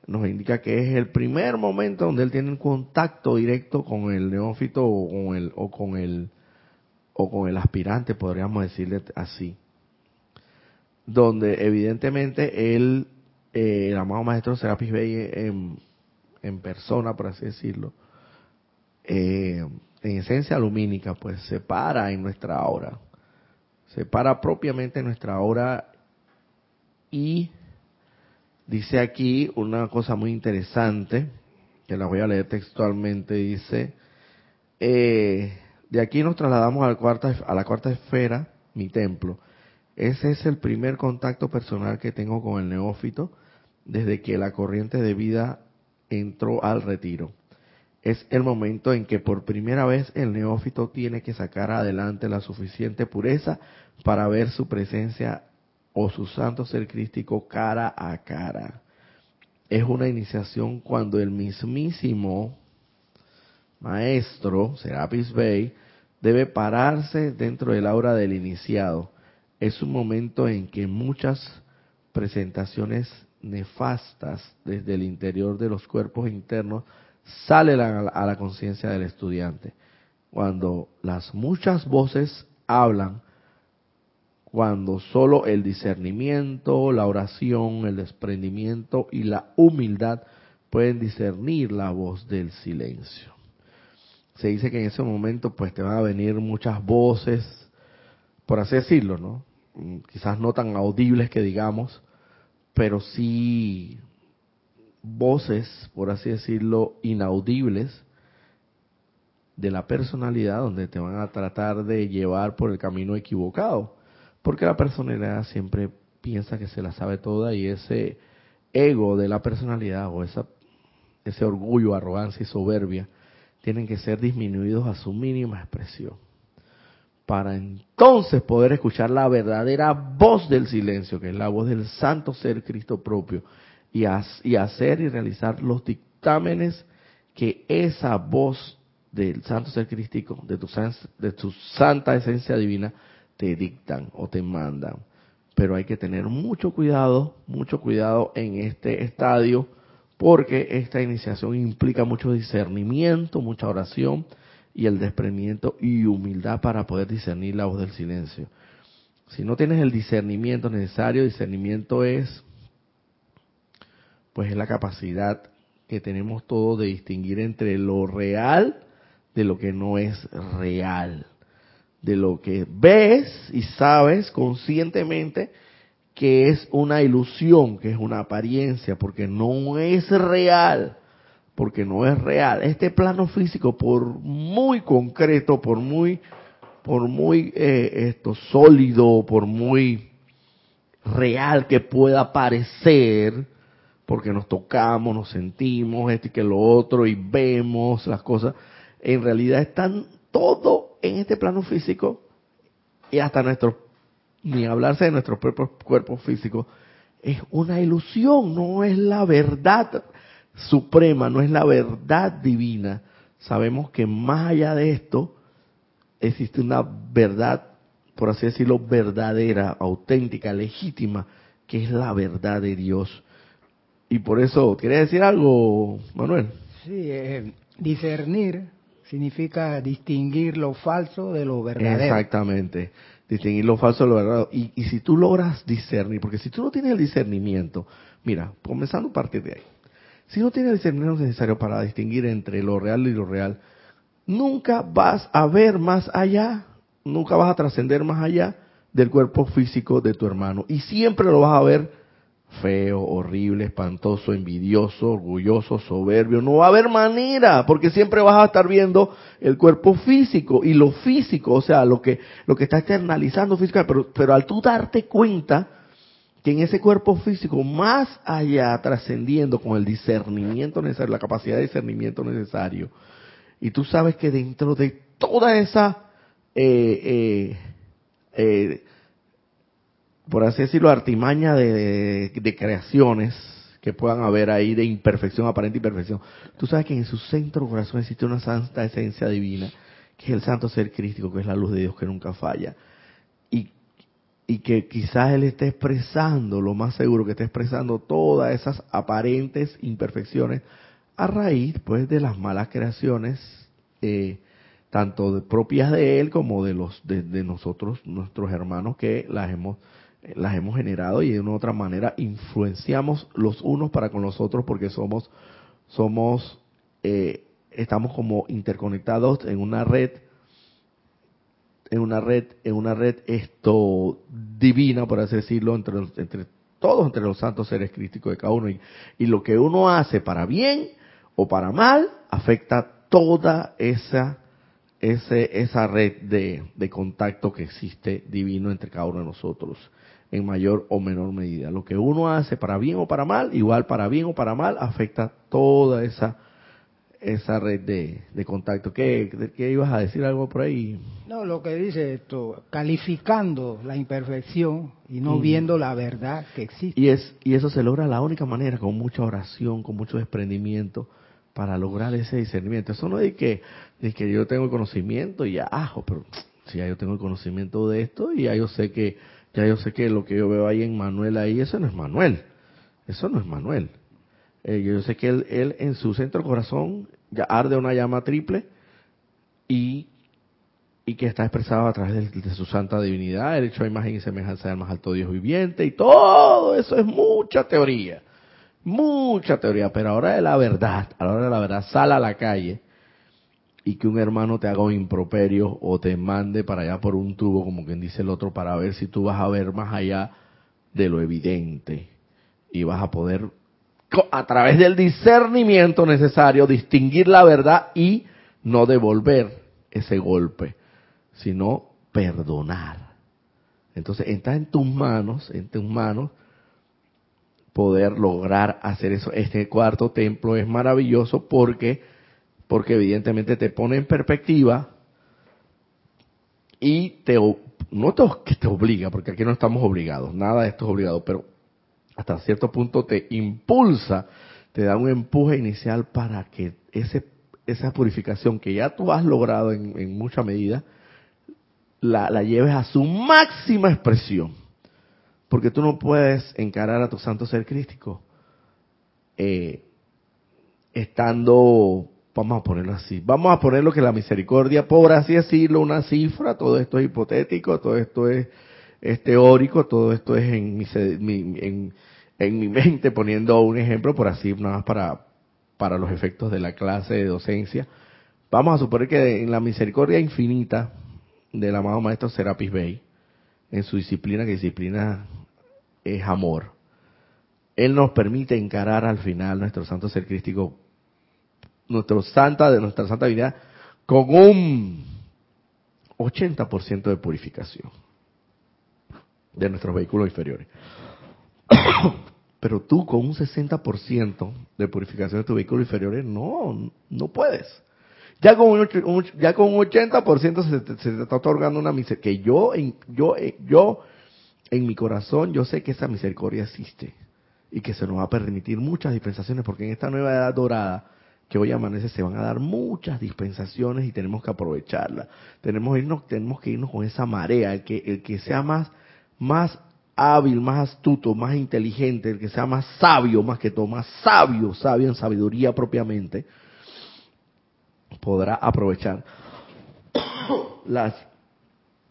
nos indica que es el primer momento donde él tiene un contacto directo con el neófito o con el o con el o con el aspirante, podríamos decirle así. Donde evidentemente él, eh, el amado maestro Serapis Bey en, persona, por así decirlo, eh, en esencia lumínica, pues se para en nuestra aura. Se para propiamente en nuestra aura y dice aquí una cosa muy interesante, que la voy a leer textualmente, dice, eh, de aquí nos trasladamos a la, cuarta, a la cuarta esfera, mi templo. Ese es el primer contacto personal que tengo con el neófito desde que la corriente de vida entró al retiro es el momento en que por primera vez el neófito tiene que sacar adelante la suficiente pureza para ver su presencia o su santo ser crístico cara a cara. Es una iniciación cuando el mismísimo maestro, Serapis Bey, debe pararse dentro del aura del iniciado. Es un momento en que muchas presentaciones nefastas desde el interior de los cuerpos internos sale a la conciencia del estudiante. Cuando las muchas voces hablan, cuando solo el discernimiento, la oración, el desprendimiento y la humildad pueden discernir la voz del silencio. Se dice que en ese momento pues te van a venir muchas voces, por así decirlo, ¿no? Quizás no tan audibles que digamos, pero sí voces, por así decirlo, inaudibles de la personalidad donde te van a tratar de llevar por el camino equivocado. Porque la personalidad siempre piensa que se la sabe toda y ese ego de la personalidad o esa, ese orgullo, arrogancia y soberbia tienen que ser disminuidos a su mínima expresión. Para entonces poder escuchar la verdadera voz del silencio, que es la voz del santo ser Cristo propio, y, hacer y realizar los dictámenes que esa voz del santo ser crístico, de tu, de tu santa esencia divina, te dictan o te mandan. Pero hay que tener mucho cuidado, mucho cuidado en este estadio, porque esta iniciación implica mucho discernimiento, mucha oración y el desprendimiento y humildad para poder discernir la voz del silencio. Si no tienes el discernimiento necesario, discernimiento es pues es la capacidad que tenemos todos de distinguir entre lo real de lo que no es real, de lo que ves y sabes conscientemente que es una ilusión, que es una apariencia, porque no es real, porque no es real. Este plano físico, por muy concreto, por muy por muy eh, esto sólido, por muy real que pueda parecer, porque nos tocamos, nos sentimos, esto y que lo otro, y vemos las cosas, en realidad están todo en este plano físico y hasta nuestro, ni hablarse de nuestros propios cuerpos físicos, es una ilusión, no es la verdad suprema, no es la verdad divina. Sabemos que más allá de esto existe una verdad, por así decirlo, verdadera, auténtica, legítima, que es la verdad de Dios. Y por eso, ¿quieres decir algo, Manuel? Sí, eh, discernir significa distinguir lo falso de lo verdadero. Exactamente, distinguir lo falso de lo verdadero. Y, y si tú logras discernir, porque si tú no tienes el discernimiento, mira, comenzando a partir de ahí, si no tienes el discernimiento necesario para distinguir entre lo real y lo real, nunca vas a ver más allá, nunca vas a trascender más allá del cuerpo físico de tu hermano. Y siempre lo vas a ver feo, horrible, espantoso, envidioso, orgulloso, soberbio. No va a haber manera, porque siempre vas a estar viendo el cuerpo físico y lo físico, o sea, lo que lo que está externalizando físico, pero, pero al tú darte cuenta que en ese cuerpo físico, más allá, trascendiendo con el discernimiento necesario, la capacidad de discernimiento necesario, y tú sabes que dentro de toda esa eh, eh, eh, por así decirlo, artimaña de, creaciones que puedan haber ahí de imperfección, aparente imperfección. Tú sabes que en su centro corazón existe una santa esencia divina, que es el santo ser crístico, que es la luz de Dios que nunca falla. Y, y que quizás Él esté expresando, lo más seguro que esté expresando todas esas aparentes imperfecciones a raíz pues de las malas creaciones, eh, tanto propias de Él como de los de, de nosotros, nuestros hermanos que las hemos las hemos generado y de una u otra manera influenciamos los unos para con los otros porque somos, somos, eh, estamos como interconectados en una red, en una red, en una red esto divina, por así decirlo, entre, entre todos, entre los santos seres críticos de cada uno. Y, lo que uno hace para bien o para mal afecta toda esa ese, esa red de, de contacto que existe divino entre cada uno de nosotros en mayor o menor medida. Lo que uno hace para bien o para mal, igual para bien o para mal, afecta toda esa esa red de, de contacto. ¿Qué, ¿Qué, ibas a decir algo por ahí? No, lo que dice esto, calificando la imperfección y no viendo la verdad que existe. Y, es, y eso se logra la única manera, con mucha oración, con mucho desprendimiento, para lograr ese discernimiento. Eso no es que, de que yo tengo el conocimiento y ya, ajo, pero si ya yo tengo el conocimiento de esto y ya yo sé que ya yo sé que lo que yo veo ahí en Manuel ahí, eso no es Manuel. Eso no es Manuel. Eh, yo sé que él, él en su centro corazón ya arde una llama triple y, y que está expresado a través de, su santa divinidad, el hecho de imagen y semejanza del más alto Dios viviente y todo eso es mucha teoría. Mucha teoría, pero ahora de la verdad, a la hora de la verdad, sal a la calle y que un hermano te haga un improperio o te mande para allá por un tubo, como quien dice el otro, para ver si tú vas a ver más allá de lo evidente y vas a poder, a través del discernimiento necesario, distinguir la verdad y no devolver ese golpe, sino perdonar. Entonces está en tus manos, en tus manos, poder lograr hacer eso. Este cuarto templo es maravilloso porque porque evidentemente te pone en perspectiva y te no te, que te obliga, porque aquí no estamos obligados, nada de esto es obligado, pero hasta cierto punto te impulsa, te da un empuje inicial para que ese, esa purificación que ya tú has logrado en, mucha medida, la, la, lleves a su máxima expresión. Porque tú no puedes encarar a tu santo ser crístico eh, estando Vamos a ponerlo así. Vamos a ponerlo que la misericordia, por así decirlo, una cifra, todo esto es hipotético, todo esto es, teórico, todo esto es en mi, en, en mi mente, poniendo un ejemplo, por así, nada más para, para los efectos de la clase de docencia. Vamos a suponer que en la misericordia infinita del amado maestro Serapis Bey, en su disciplina, que disciplina es amor, él nos permite encarar al final nuestro santo ser crístico nuestro santa, de nuestra santa divinidad, con un, 80% de purificación de nuestros vehículos inferiores. Pero tú con un 60% de purificación de tus vehículos inferiores, no, no puedes. Ya con un, ya con un 80% se te, se te está otorgando una misericordia. Que yo, en, yo, eh, yo, en mi corazón, yo sé que esa misericordia existe. Y que se nos va a permitir muchas dispensaciones, porque en esta nueva edad dorada, que hoy amanece, se van a dar muchas dispensaciones y tenemos que aprovecharla. Tenemos, irnos, que irnos con esa marea, el que, el que sea más, más hábil, más astuto, más inteligente, el que sea más sabio, más que todo, más sabio, sabio en sabiduría propiamente, podrá aprovechar las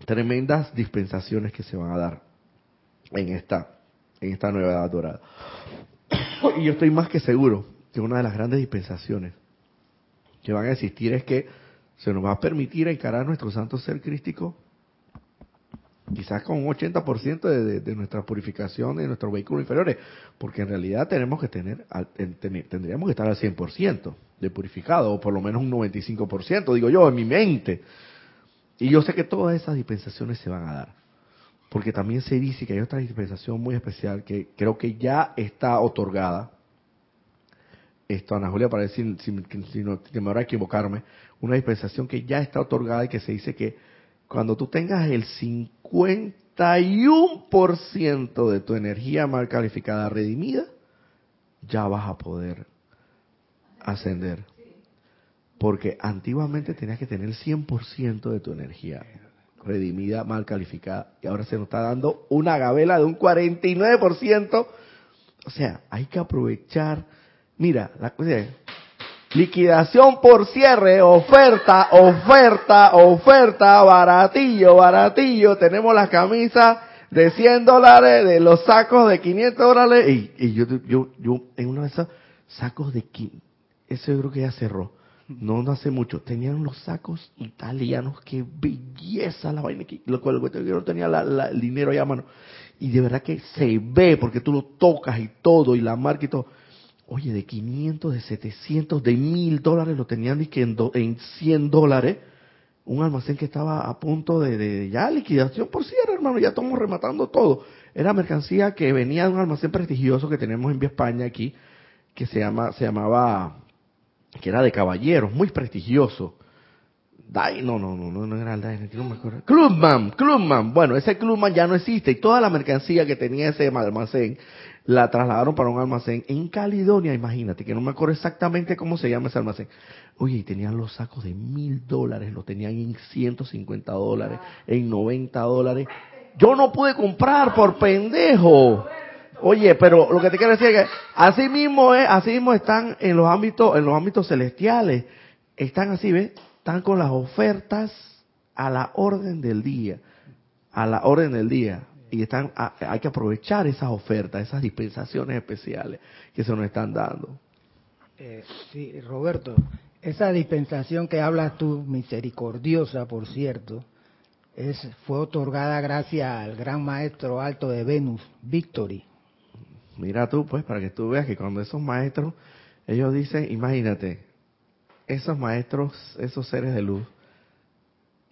tremendas dispensaciones que se van a dar en esta, en esta nueva edad dorada. Y yo estoy más que seguro que una de las grandes dispensaciones que van a existir es que se nos va a permitir encarar nuestro santo ser crístico quizás con un 80% de, de, nuestra purificación de nuestros vehículos inferiores, porque en realidad tenemos que tener, tendríamos que estar al 100% de purificado, o por lo menos un 95%, digo yo, en mi mente. Y yo sé que todas esas dispensaciones se van a dar, porque también se dice que hay otra dispensación muy especial que creo que ya está otorgada. Esto, Ana Julia, para decir si, si, me voy a equivocarme, una dispensación que ya está otorgada y que se dice que cuando tú tengas el 51% de tu energía mal calificada redimida, ya vas a poder ascender. Porque antiguamente tenías que tener el 100% de tu energía redimida mal calificada y ahora se nos está dando una gabela de un 49%. O sea, hay que aprovechar. Mira, la cosa es, Liquidación por cierre, oferta, oferta, oferta, baratillo, baratillo. Tenemos las camisas de 100 dólares, de los sacos de 500 dólares. Y, y yo, yo, yo, en una de esas sacos de 500, ese yo creo que ya cerró. No, no hace mucho. Tenían los sacos italianos. Qué belleza la vaina. Lo cual yo no tenía la, el dinero allá a mano. Y de verdad que se ve porque tú lo tocas y todo y la marca y todo Oye, de 500, de 700, de 1000 dólares lo tenían en, en 100 dólares. Un almacén que estaba a punto de, ya liquidación por cierre, hermano. Ya estamos rematando todo. Era mercancía que venía de un almacén prestigioso que tenemos en Vía España aquí, que se llama, se llamaba, que era de caballeros, muy prestigioso. Dai, no, no, no, no, era el Dai, no me acuerdo. Clubman, Clubman. Bueno, ese Clubman ya no existe y toda la mercancía que tenía ese almacén la trasladaron para un almacén en Caledonia, imagínate, que no me acuerdo exactamente cómo se llama ese almacén. Oye, y tenían los sacos de mil dólares, lo tenían en 150 dólares, en 90 dólares. Yo no pude comprar por pendejo. Oye, pero lo que te quiero decir es que así mismo es, así mismo están en los ámbitos, en los ámbitos celestiales. Están así, ¿ves? Están con las ofertas a la orden del día. A la orden del día y están hay que aprovechar esas ofertas, esas dispensaciones especiales que se nos están dando. Eh, sí, Roberto, esa dispensación que hablas tú, misericordiosa, por cierto, es fue otorgada gracias al gran maestro alto de Venus, Victory. Mira tú, pues, para que tú veas que cuando esos maestros, ellos dicen, imagínate, esos maestros, esos seres de luz,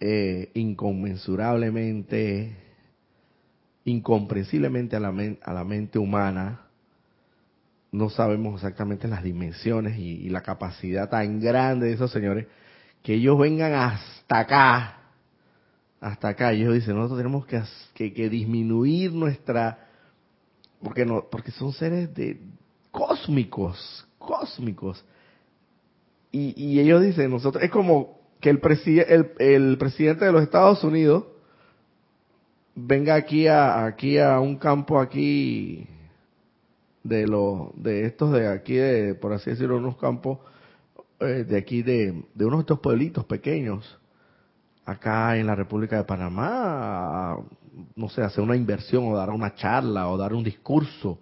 eh, inconmensurablemente incomprensiblemente a la, a la mente humana, no sabemos exactamente las dimensiones y, la capacidad tan grande de esos señores, que ellos vengan hasta acá, hasta acá, y ellos dicen, nosotros tenemos que, que, disminuir nuestra, porque no, porque son seres de cósmicos, cósmicos, y, y ellos dicen, nosotros, es como que el, el, el presidente de los Estados Unidos venga aquí a aquí a un campo aquí de los de estos de aquí de por así decirlo unos campos eh, de aquí de, de unos de estos pueblitos pequeños acá en la República de Panamá no sé hacer una inversión o dar una charla o dar un discurso.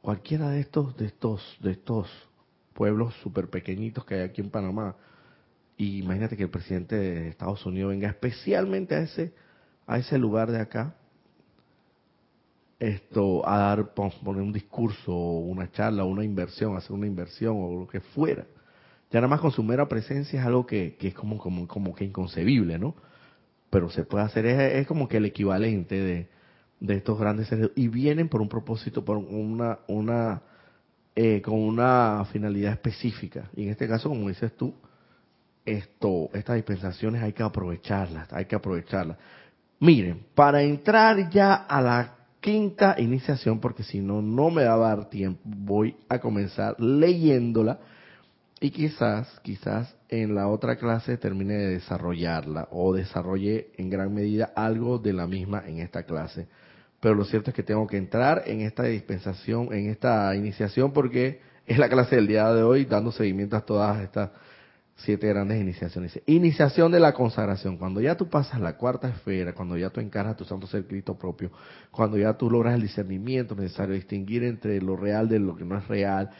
Cualquiera de estos de estos de estos pueblos súper pequeñitos que hay aquí en Panamá y imagínate que el presidente de Estados Unidos venga especialmente a ese a ese lugar de acá esto a dar poner un discurso una charla una inversión hacer una inversión o lo que fuera Ya nada más con su mera presencia es algo que, que es como, como, como que inconcebible, ¿no? Pero se puede hacer, es, es como que el equivalente de, de estos grandes seres. Y vienen por un propósito, por una, una, eh, con una finalidad específica. Y en este caso, como dices tú, esto, estas dispensaciones hay que aprovecharlas, hay que aprovecharlas. Miren, para entrar ya a la quinta iniciación, porque si no, no me va a dar tiempo, voy a comenzar leyéndola y quizás, quizás en la otra clase termine de desarrollarla o desarrolle en gran medida algo de la misma en esta clase. Pero lo cierto es que tengo que entrar en esta dispensación, en esta iniciación, porque es la clase del día de hoy, dando seguimiento a todas estas siete grandes iniciaciones. Iniciación de la consagración. Cuando ya tú pasas la cuarta esfera, cuando ya tú encaras tu santo ser Cristo propio, cuando ya tú logras el discernimiento necesario, distinguir entre lo real de lo que no es real,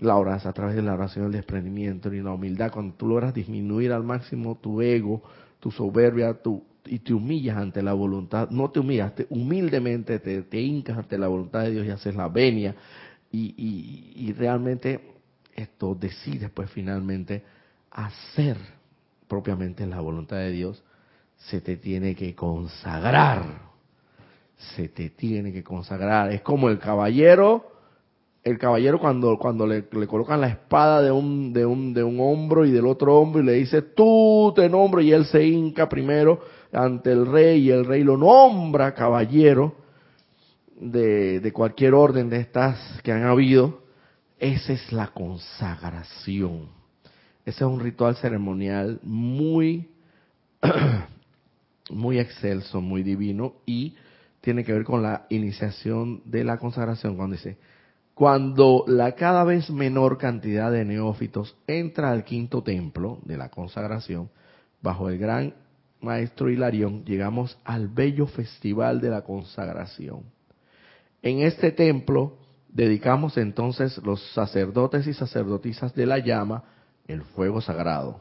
la oración, a través de la oración, el desprendimiento y la humildad, cuando tú logras disminuir al máximo tu ego, tu soberbia, tu, y te humillas ante la voluntad, no te humillas, te, humildemente te, te hincas ante la voluntad de Dios y haces la venia, y, y, y realmente esto decides pues finalmente hacer propiamente la voluntad de Dios, se te tiene que consagrar. Se te tiene que consagrar. Es como el caballero, el caballero cuando, cuando le, colocan la espada de un, de, un, de un hombro y del otro hombro y le dice, tú te nombro, y él se hinca primero ante el rey y el rey lo nombra caballero de, de cualquier orden de estas que han habido. Esa es la consagración ese es un ritual ceremonial muy, muy excelso, muy divino y tiene que ver con la iniciación de la consagración. Cuando dice, cuando la cada vez menor cantidad de neófitos entra al quinto templo de la consagración, bajo el gran maestro Hilarión, llegamos al bello festival de la consagración. En este templo dedicamos entonces los sacerdotes y sacerdotisas de la llama el fuego sagrado.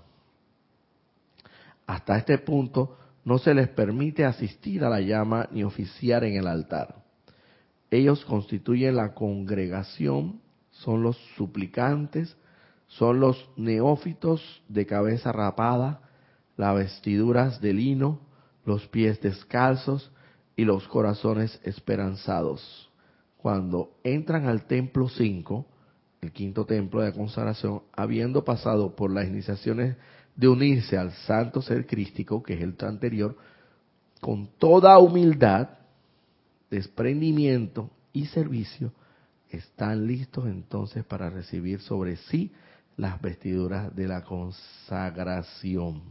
Hasta este punto no se les permite asistir a la llama ni oficiar en el altar. Ellos constituyen la congregación, son los suplicantes, son los neófitos de cabeza rapada, las vestiduras de lino, los pies descalzos y los corazones esperanzados. Cuando entran al templo 5, el quinto templo de consagración, habiendo pasado por las iniciaciones de unirse al santo ser crístico, que es el anterior, con toda humildad, desprendimiento y servicio, están listos entonces para recibir sobre sí las vestiduras de la consagración.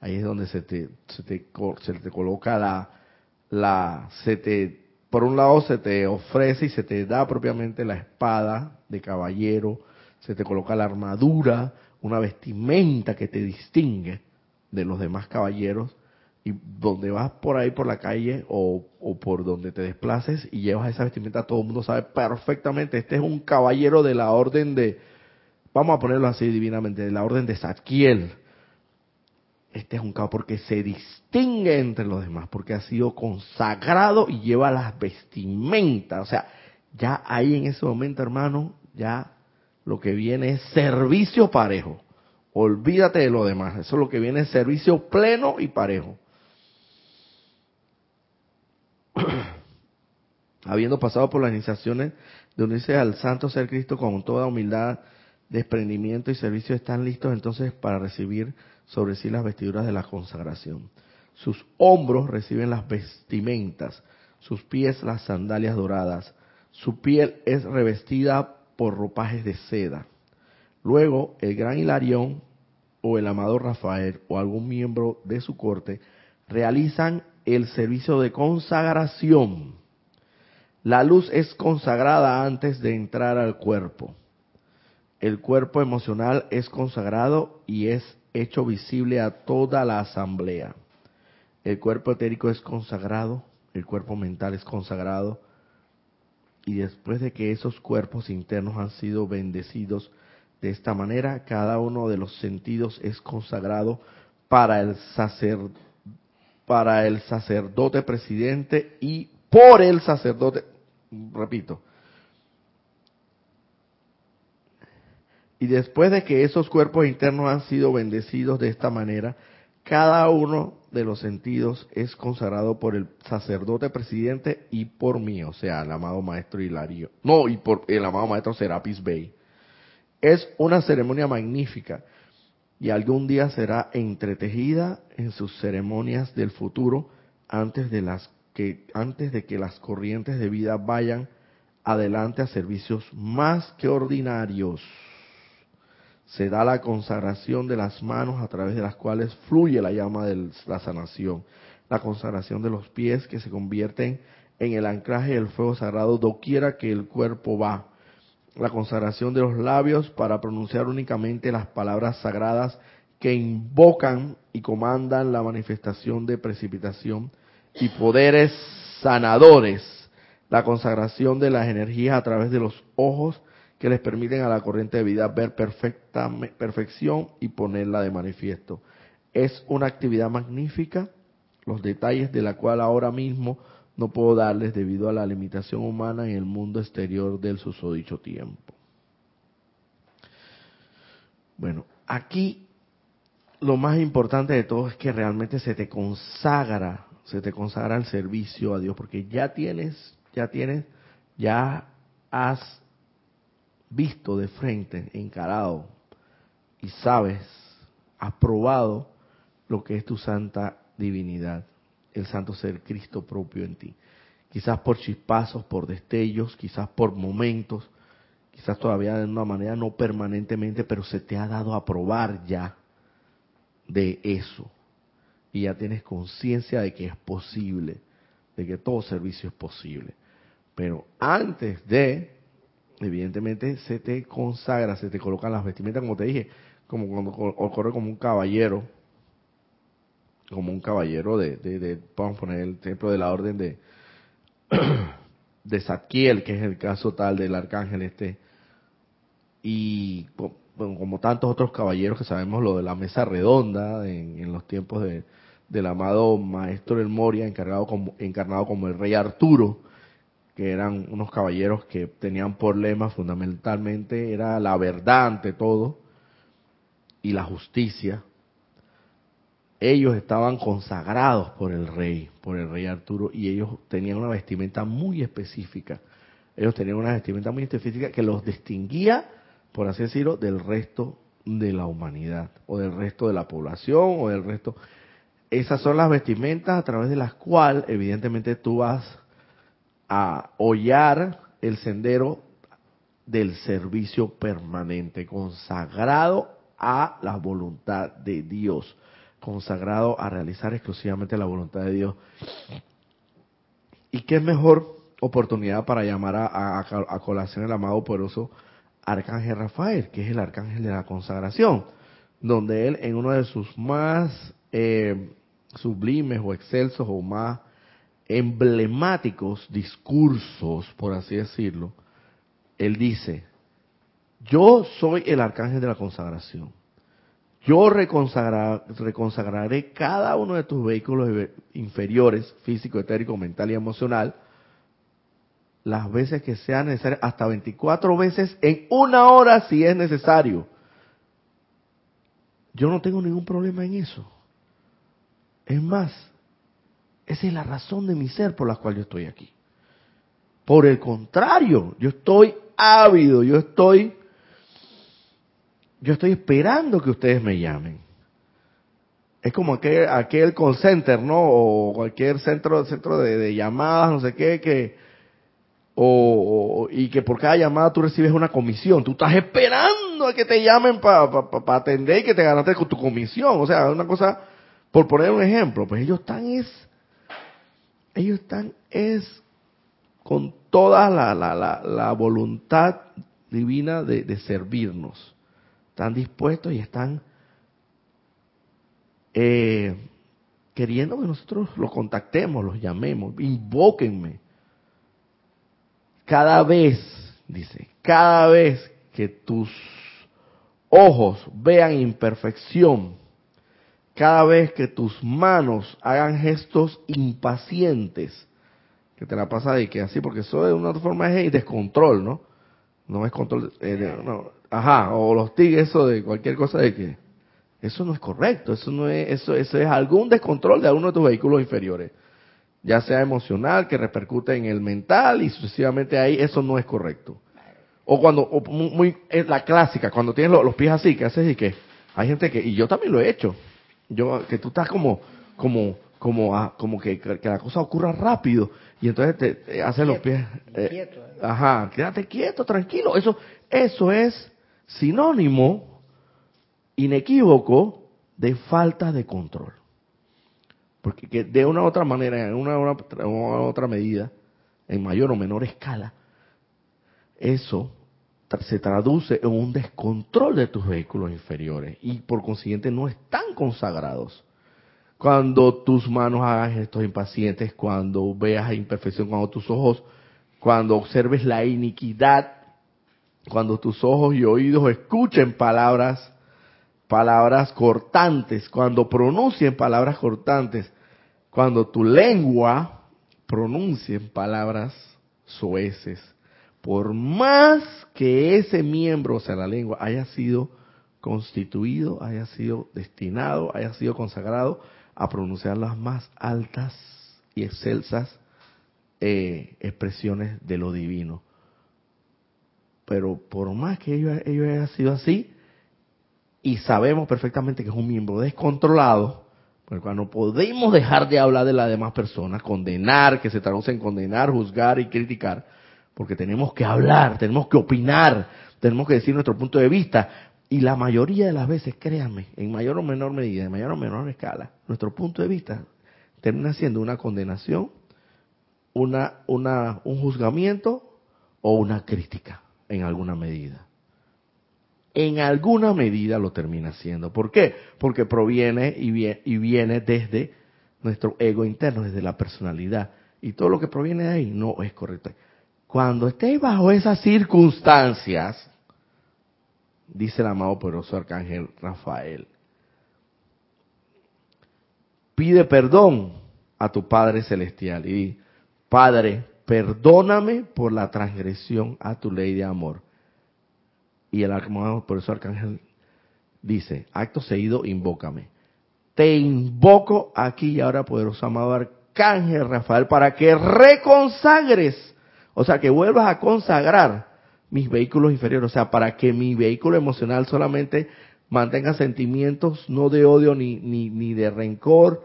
Ahí es donde se te, se te, se te coloca la, la, se te por un lado se te ofrece y se te da propiamente la espada de caballero, se te coloca la armadura, una vestimenta que te distingue de los demás caballeros, y donde vas por ahí por la calle o, por donde te desplaces y llevas esa vestimenta, todo el mundo sabe perfectamente, este es un caballero de la orden de, vamos a ponerlo así divinamente, de la orden de Zadkiel este es un caos porque se distingue entre los demás, porque ha sido consagrado y lleva las vestimentas. O sea, ya ahí en ese momento, hermano, ya lo que viene es servicio parejo. Olvídate de lo demás. Eso es lo que viene es servicio pleno y parejo. Habiendo pasado por las iniciaciones de unirse al Santo Ser Cristo con toda humildad, desprendimiento y servicio, están listos entonces para recibir sobre sí las vestiduras de la consagración. Sus hombros reciben las vestimentas, sus pies las sandalias doradas, su piel es revestida por ropajes de seda. Luego el gran Hilarión o el amado Rafael o algún miembro de su corte realizan el servicio de consagración. La luz es consagrada antes de entrar al cuerpo. El cuerpo emocional es consagrado y es hecho visible a toda la asamblea. El cuerpo etérico es consagrado, el cuerpo mental es consagrado, y después de que esos cuerpos internos han sido bendecidos de esta manera, cada uno de los sentidos es consagrado para el, para el sacerdote presidente y por el sacerdote, repito, Y después de que esos cuerpos internos han sido bendecidos de esta manera, cada uno de los sentidos es consagrado por el sacerdote presidente y por mí, o sea, el amado maestro Hilario. No, y por el amado maestro Serapis Bey. Es una ceremonia magnífica y algún día será entretejida en sus ceremonias del futuro antes de las que antes de que las corrientes de vida vayan adelante a servicios más que ordinarios. Se da la consagración de las manos a través de las cuales fluye la llama de la sanación. La consagración de los pies que se convierten en el anclaje del fuego sagrado doquiera que el cuerpo va. La consagración de los labios para pronunciar únicamente las palabras sagradas que invocan y comandan la manifestación de precipitación y poderes sanadores la consagración de las energías a través de los ojos que les permiten a la corriente de vida ver perfecta, perfección y ponerla de manifiesto. Es una actividad magnífica, los detalles de la cual ahora mismo no puedo darles debido a la limitación humana en el mundo exterior del susodicho tiempo. Bueno, aquí lo más importante de todo es que realmente se te consagra, se te consagra el servicio a Dios, porque ya tienes ya tienes, ya has visto de frente, encarado y sabes, has probado lo que es tu santa divinidad, el santo ser Cristo propio en ti. Quizás por chispazos, por destellos, quizás por momentos, quizás todavía de una manera no permanentemente, pero se te ha dado a probar ya de eso. Y ya tienes conciencia de que es posible, de que todo servicio es posible. Pero antes de, evidentemente, se te consagra, se te colocan las vestimentas, como te dije, como cuando ocurre como un caballero, como un caballero de, de, vamos a poner el templo de la orden de, de Zadkiel, que es el caso tal del arcángel este, y como tantos otros caballeros que sabemos lo de la mesa redonda en, en los tiempos de, del amado maestro El Moria, encargado como, encarnado como el rey Arturo, que eran unos caballeros que tenían por lema fundamentalmente era la verdad ante todo y la justicia. Ellos estaban consagrados por el rey, por el rey Arturo, y ellos tenían una vestimenta muy específica. Ellos tenían una vestimenta muy específica que los distinguía, por así decirlo, del resto de la humanidad, o del resto de la población, o del resto. Esas son las vestimentas a través de las cuales, evidentemente, tú vas a hollar el sendero del servicio permanente, consagrado a la voluntad de Dios, consagrado a realizar exclusivamente la voluntad de Dios. ¿Y qué mejor oportunidad para llamar a, colación el amado poderoso Arcángel Rafael, que es el arcángel de la consagración, donde él en uno de sus más eh, sublimes o excelsos o más emblemáticos discursos, por así decirlo, él dice, yo soy el arcángel de la consagración. Yo reconsagraré cada uno de tus vehículos inferiores, físico, etérico, mental y emocional, las veces que sea necesario, hasta 24 veces en una hora si es necesario. Yo no tengo ningún problema en eso. Es más, esa es la razón de mi ser por la cual yo estoy aquí. Por el contrario, yo estoy ávido, yo estoy, yo estoy esperando que ustedes me llamen. Es como aquel, aquel call center, ¿no? O cualquier centro, centro de, llamadas, no sé qué, que, o, y que por cada llamada tú recibes una comisión. Tú estás esperando a que te llamen para atender y que te ganaste con tu comisión. O sea, una cosa, por poner un ejemplo, pues ellos están es ellos están es con toda la, la, la, voluntad divina de, servirnos. Están dispuestos y están eh, queriendo que nosotros los contactemos, los llamemos, invóquenme. Cada vez, dice, cada vez que tus ojos vean imperfección, cada vez que tus manos hagan gestos impacientes, que te la pasa de que así, porque eso de una forma es descontrol, ¿no? No es control, eh, no, ajá, o los TIC, eso de cualquier cosa de que eso no es correcto, eso no es, eso, eso es algún descontrol de alguno de tus vehículos inferiores, ya sea emocional, que repercute en el mental y sucesivamente ahí, eso no es correcto. O cuando, o muy, muy- es la clásica, cuando tienes los, los pies así, que haces y que, hay gente que, y yo también lo he hecho, yo, que tú estás como, como, como, ah, como que, que la cosa ocurra rápido, y entonces te, te haces los pies, eh, Quieto, eh. ajá, quédate quieto, tranquilo, eso, eso es sinónimo inequívoco de falta de control. Porque que de una u otra manera, en una u otra, medida, en mayor o menor escala, eso se traduce en un descontrol de tus vehículos inferiores y por consiguiente no están consagrados. Cuando tus manos hagan gestos impacientes, cuando veas imperfección, cuando tus ojos, cuando observes la iniquidad, cuando tus ojos y oídos escuchen palabras palabras cortantes, cuando pronuncien palabras cortantes, cuando tu lengua pronuncien palabras soeces, por más que ese miembro, o sea, la lengua, haya sido constituido, haya sido destinado, haya sido consagrado a pronunciar las más altas y excelsas eh, expresiones de lo divino. Pero por más que ello, haya sido así, y sabemos perfectamente que es un miembro descontrolado, por el cual no podemos dejar de hablar de las demás personas, condenar, que se traduce en condenar, juzgar y criticar, porque tenemos que hablar, tenemos que opinar, tenemos que decir nuestro punto de vista, y la mayoría de las veces, créanme, en mayor o menor medida, en mayor o menor escala, nuestro punto de vista termina siendo una condenación, una, un juzgamiento o una crítica en alguna medida en alguna medida lo termina haciendo. ¿Por qué? Porque proviene y viene, y viene desde nuestro ego interno, desde la personalidad. Y todo lo que proviene de ahí no es correcto. Cuando estés bajo esas circunstancias, dice el amado poderoso arcángel Rafael, pide perdón a tu Padre Celestial y Padre, perdóname por la transgresión a tu ley de amor. Y el amado poderoso arcángel dice, acto seguido, invócame. Te invoco aquí y ahora, poderoso amado arcángel Rafael, para que reconsagres, o sea, que vuelvas a consagrar mis vehículos inferiores, o sea, para que mi vehículo emocional solamente mantenga sentimientos no de odio ni, ni, ni de rencor,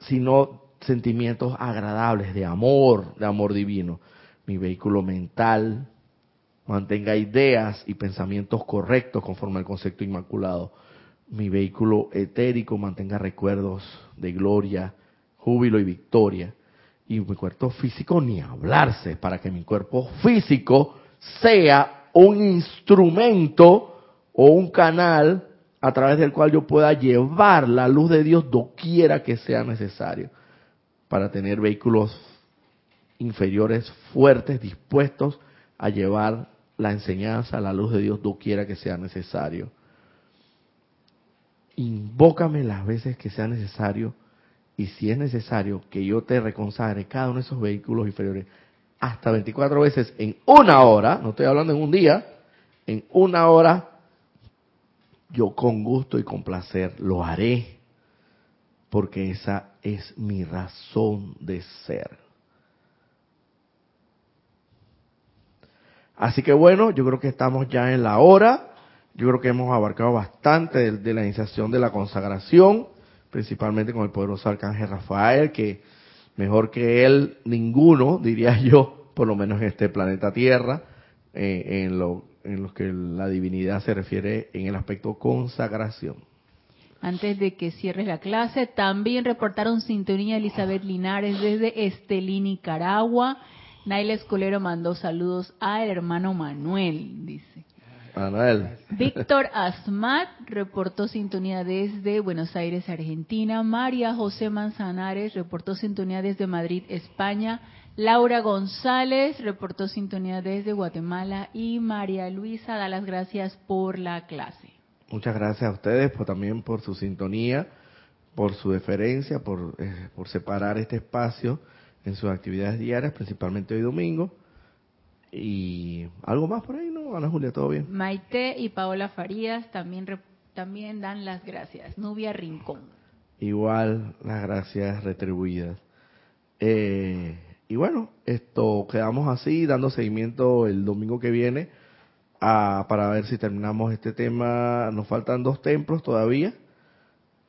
sino sentimientos agradables, de amor, de amor divino. Mi vehículo mental mantenga ideas y pensamientos correctos conforme al concepto inmaculado. Mi vehículo etérico mantenga recuerdos de gloria, júbilo y victoria. Y mi cuerpo físico ni hablarse, para que mi cuerpo físico sea un instrumento o un canal a través del cual yo pueda llevar la luz de Dios doquiera que sea necesario para tener vehículos inferiores fuertes, dispuestos a llevar la enseñanza, la luz de Dios doquiera que sea necesario. Invócame las veces que sea necesario y si es necesario que yo te reconsagre cada uno de esos vehículos inferiores hasta 24 veces en una hora, no estoy hablando en un día, en una hora, yo con gusto y con placer lo haré, porque esa es mi razón de ser. Así que bueno, yo creo que estamos ya en la hora, yo creo que hemos abarcado bastante de, de la iniciación de la consagración, principalmente con el poderoso arcángel Rafael, que mejor que él ninguno, diría yo, por lo menos en este planeta Tierra, eh, en lo en lo que la divinidad se refiere en el aspecto consagración. Antes de que cierres la clase, también reportaron sintonía Elizabeth Linares desde Estelí, Nicaragua. Naila Escolero mandó saludos al hermano Manuel, dice. Víctor Asmat reportó sintonía desde Buenos Aires, Argentina. María José Manzanares reportó sintonía desde Madrid, España. Laura González reportó sintonía desde Guatemala. Y María Luisa da las gracias por la clase. Muchas gracias a ustedes por, también por su sintonía, por su deferencia, por, eh, por separar este espacio en sus actividades diarias, principalmente hoy domingo. Y algo más por ahí, ¿no? Ana Julia, ¿todo bien? Maite y Paola Farías también, también dan las gracias. Nubia Rincón. Igual las gracias retribuidas. Eh, y bueno, esto quedamos así, dando seguimiento el domingo que viene a, para ver si terminamos este tema. Nos faltan dos templos todavía.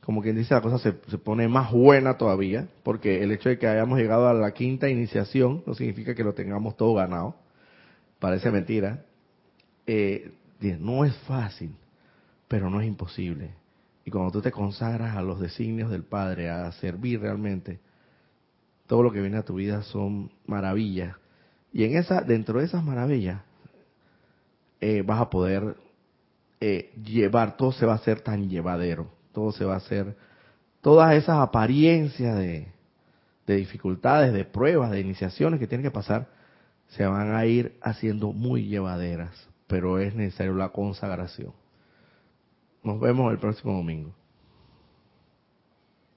Como quien dice, la cosa se, se pone más buena todavía, porque el hecho de que hayamos llegado a la quinta iniciación no significa que lo tengamos todo ganado. Parece mentira. Eh, no es fácil, pero no es imposible. Y cuando tú te consagras a los designios del Padre, a servir realmente, todo lo que viene a tu vida son maravillas. Y en esa, dentro de esas maravillas, eh, vas a poder eh, llevar, todo se va a hacer tan llevadero, todo se va a hacer, todas esas apariencias de, de dificultades, de pruebas, de iniciaciones que tienen que pasar, se van a ir haciendo muy llevaderas, pero es necesario la consagración. Nos vemos el próximo domingo.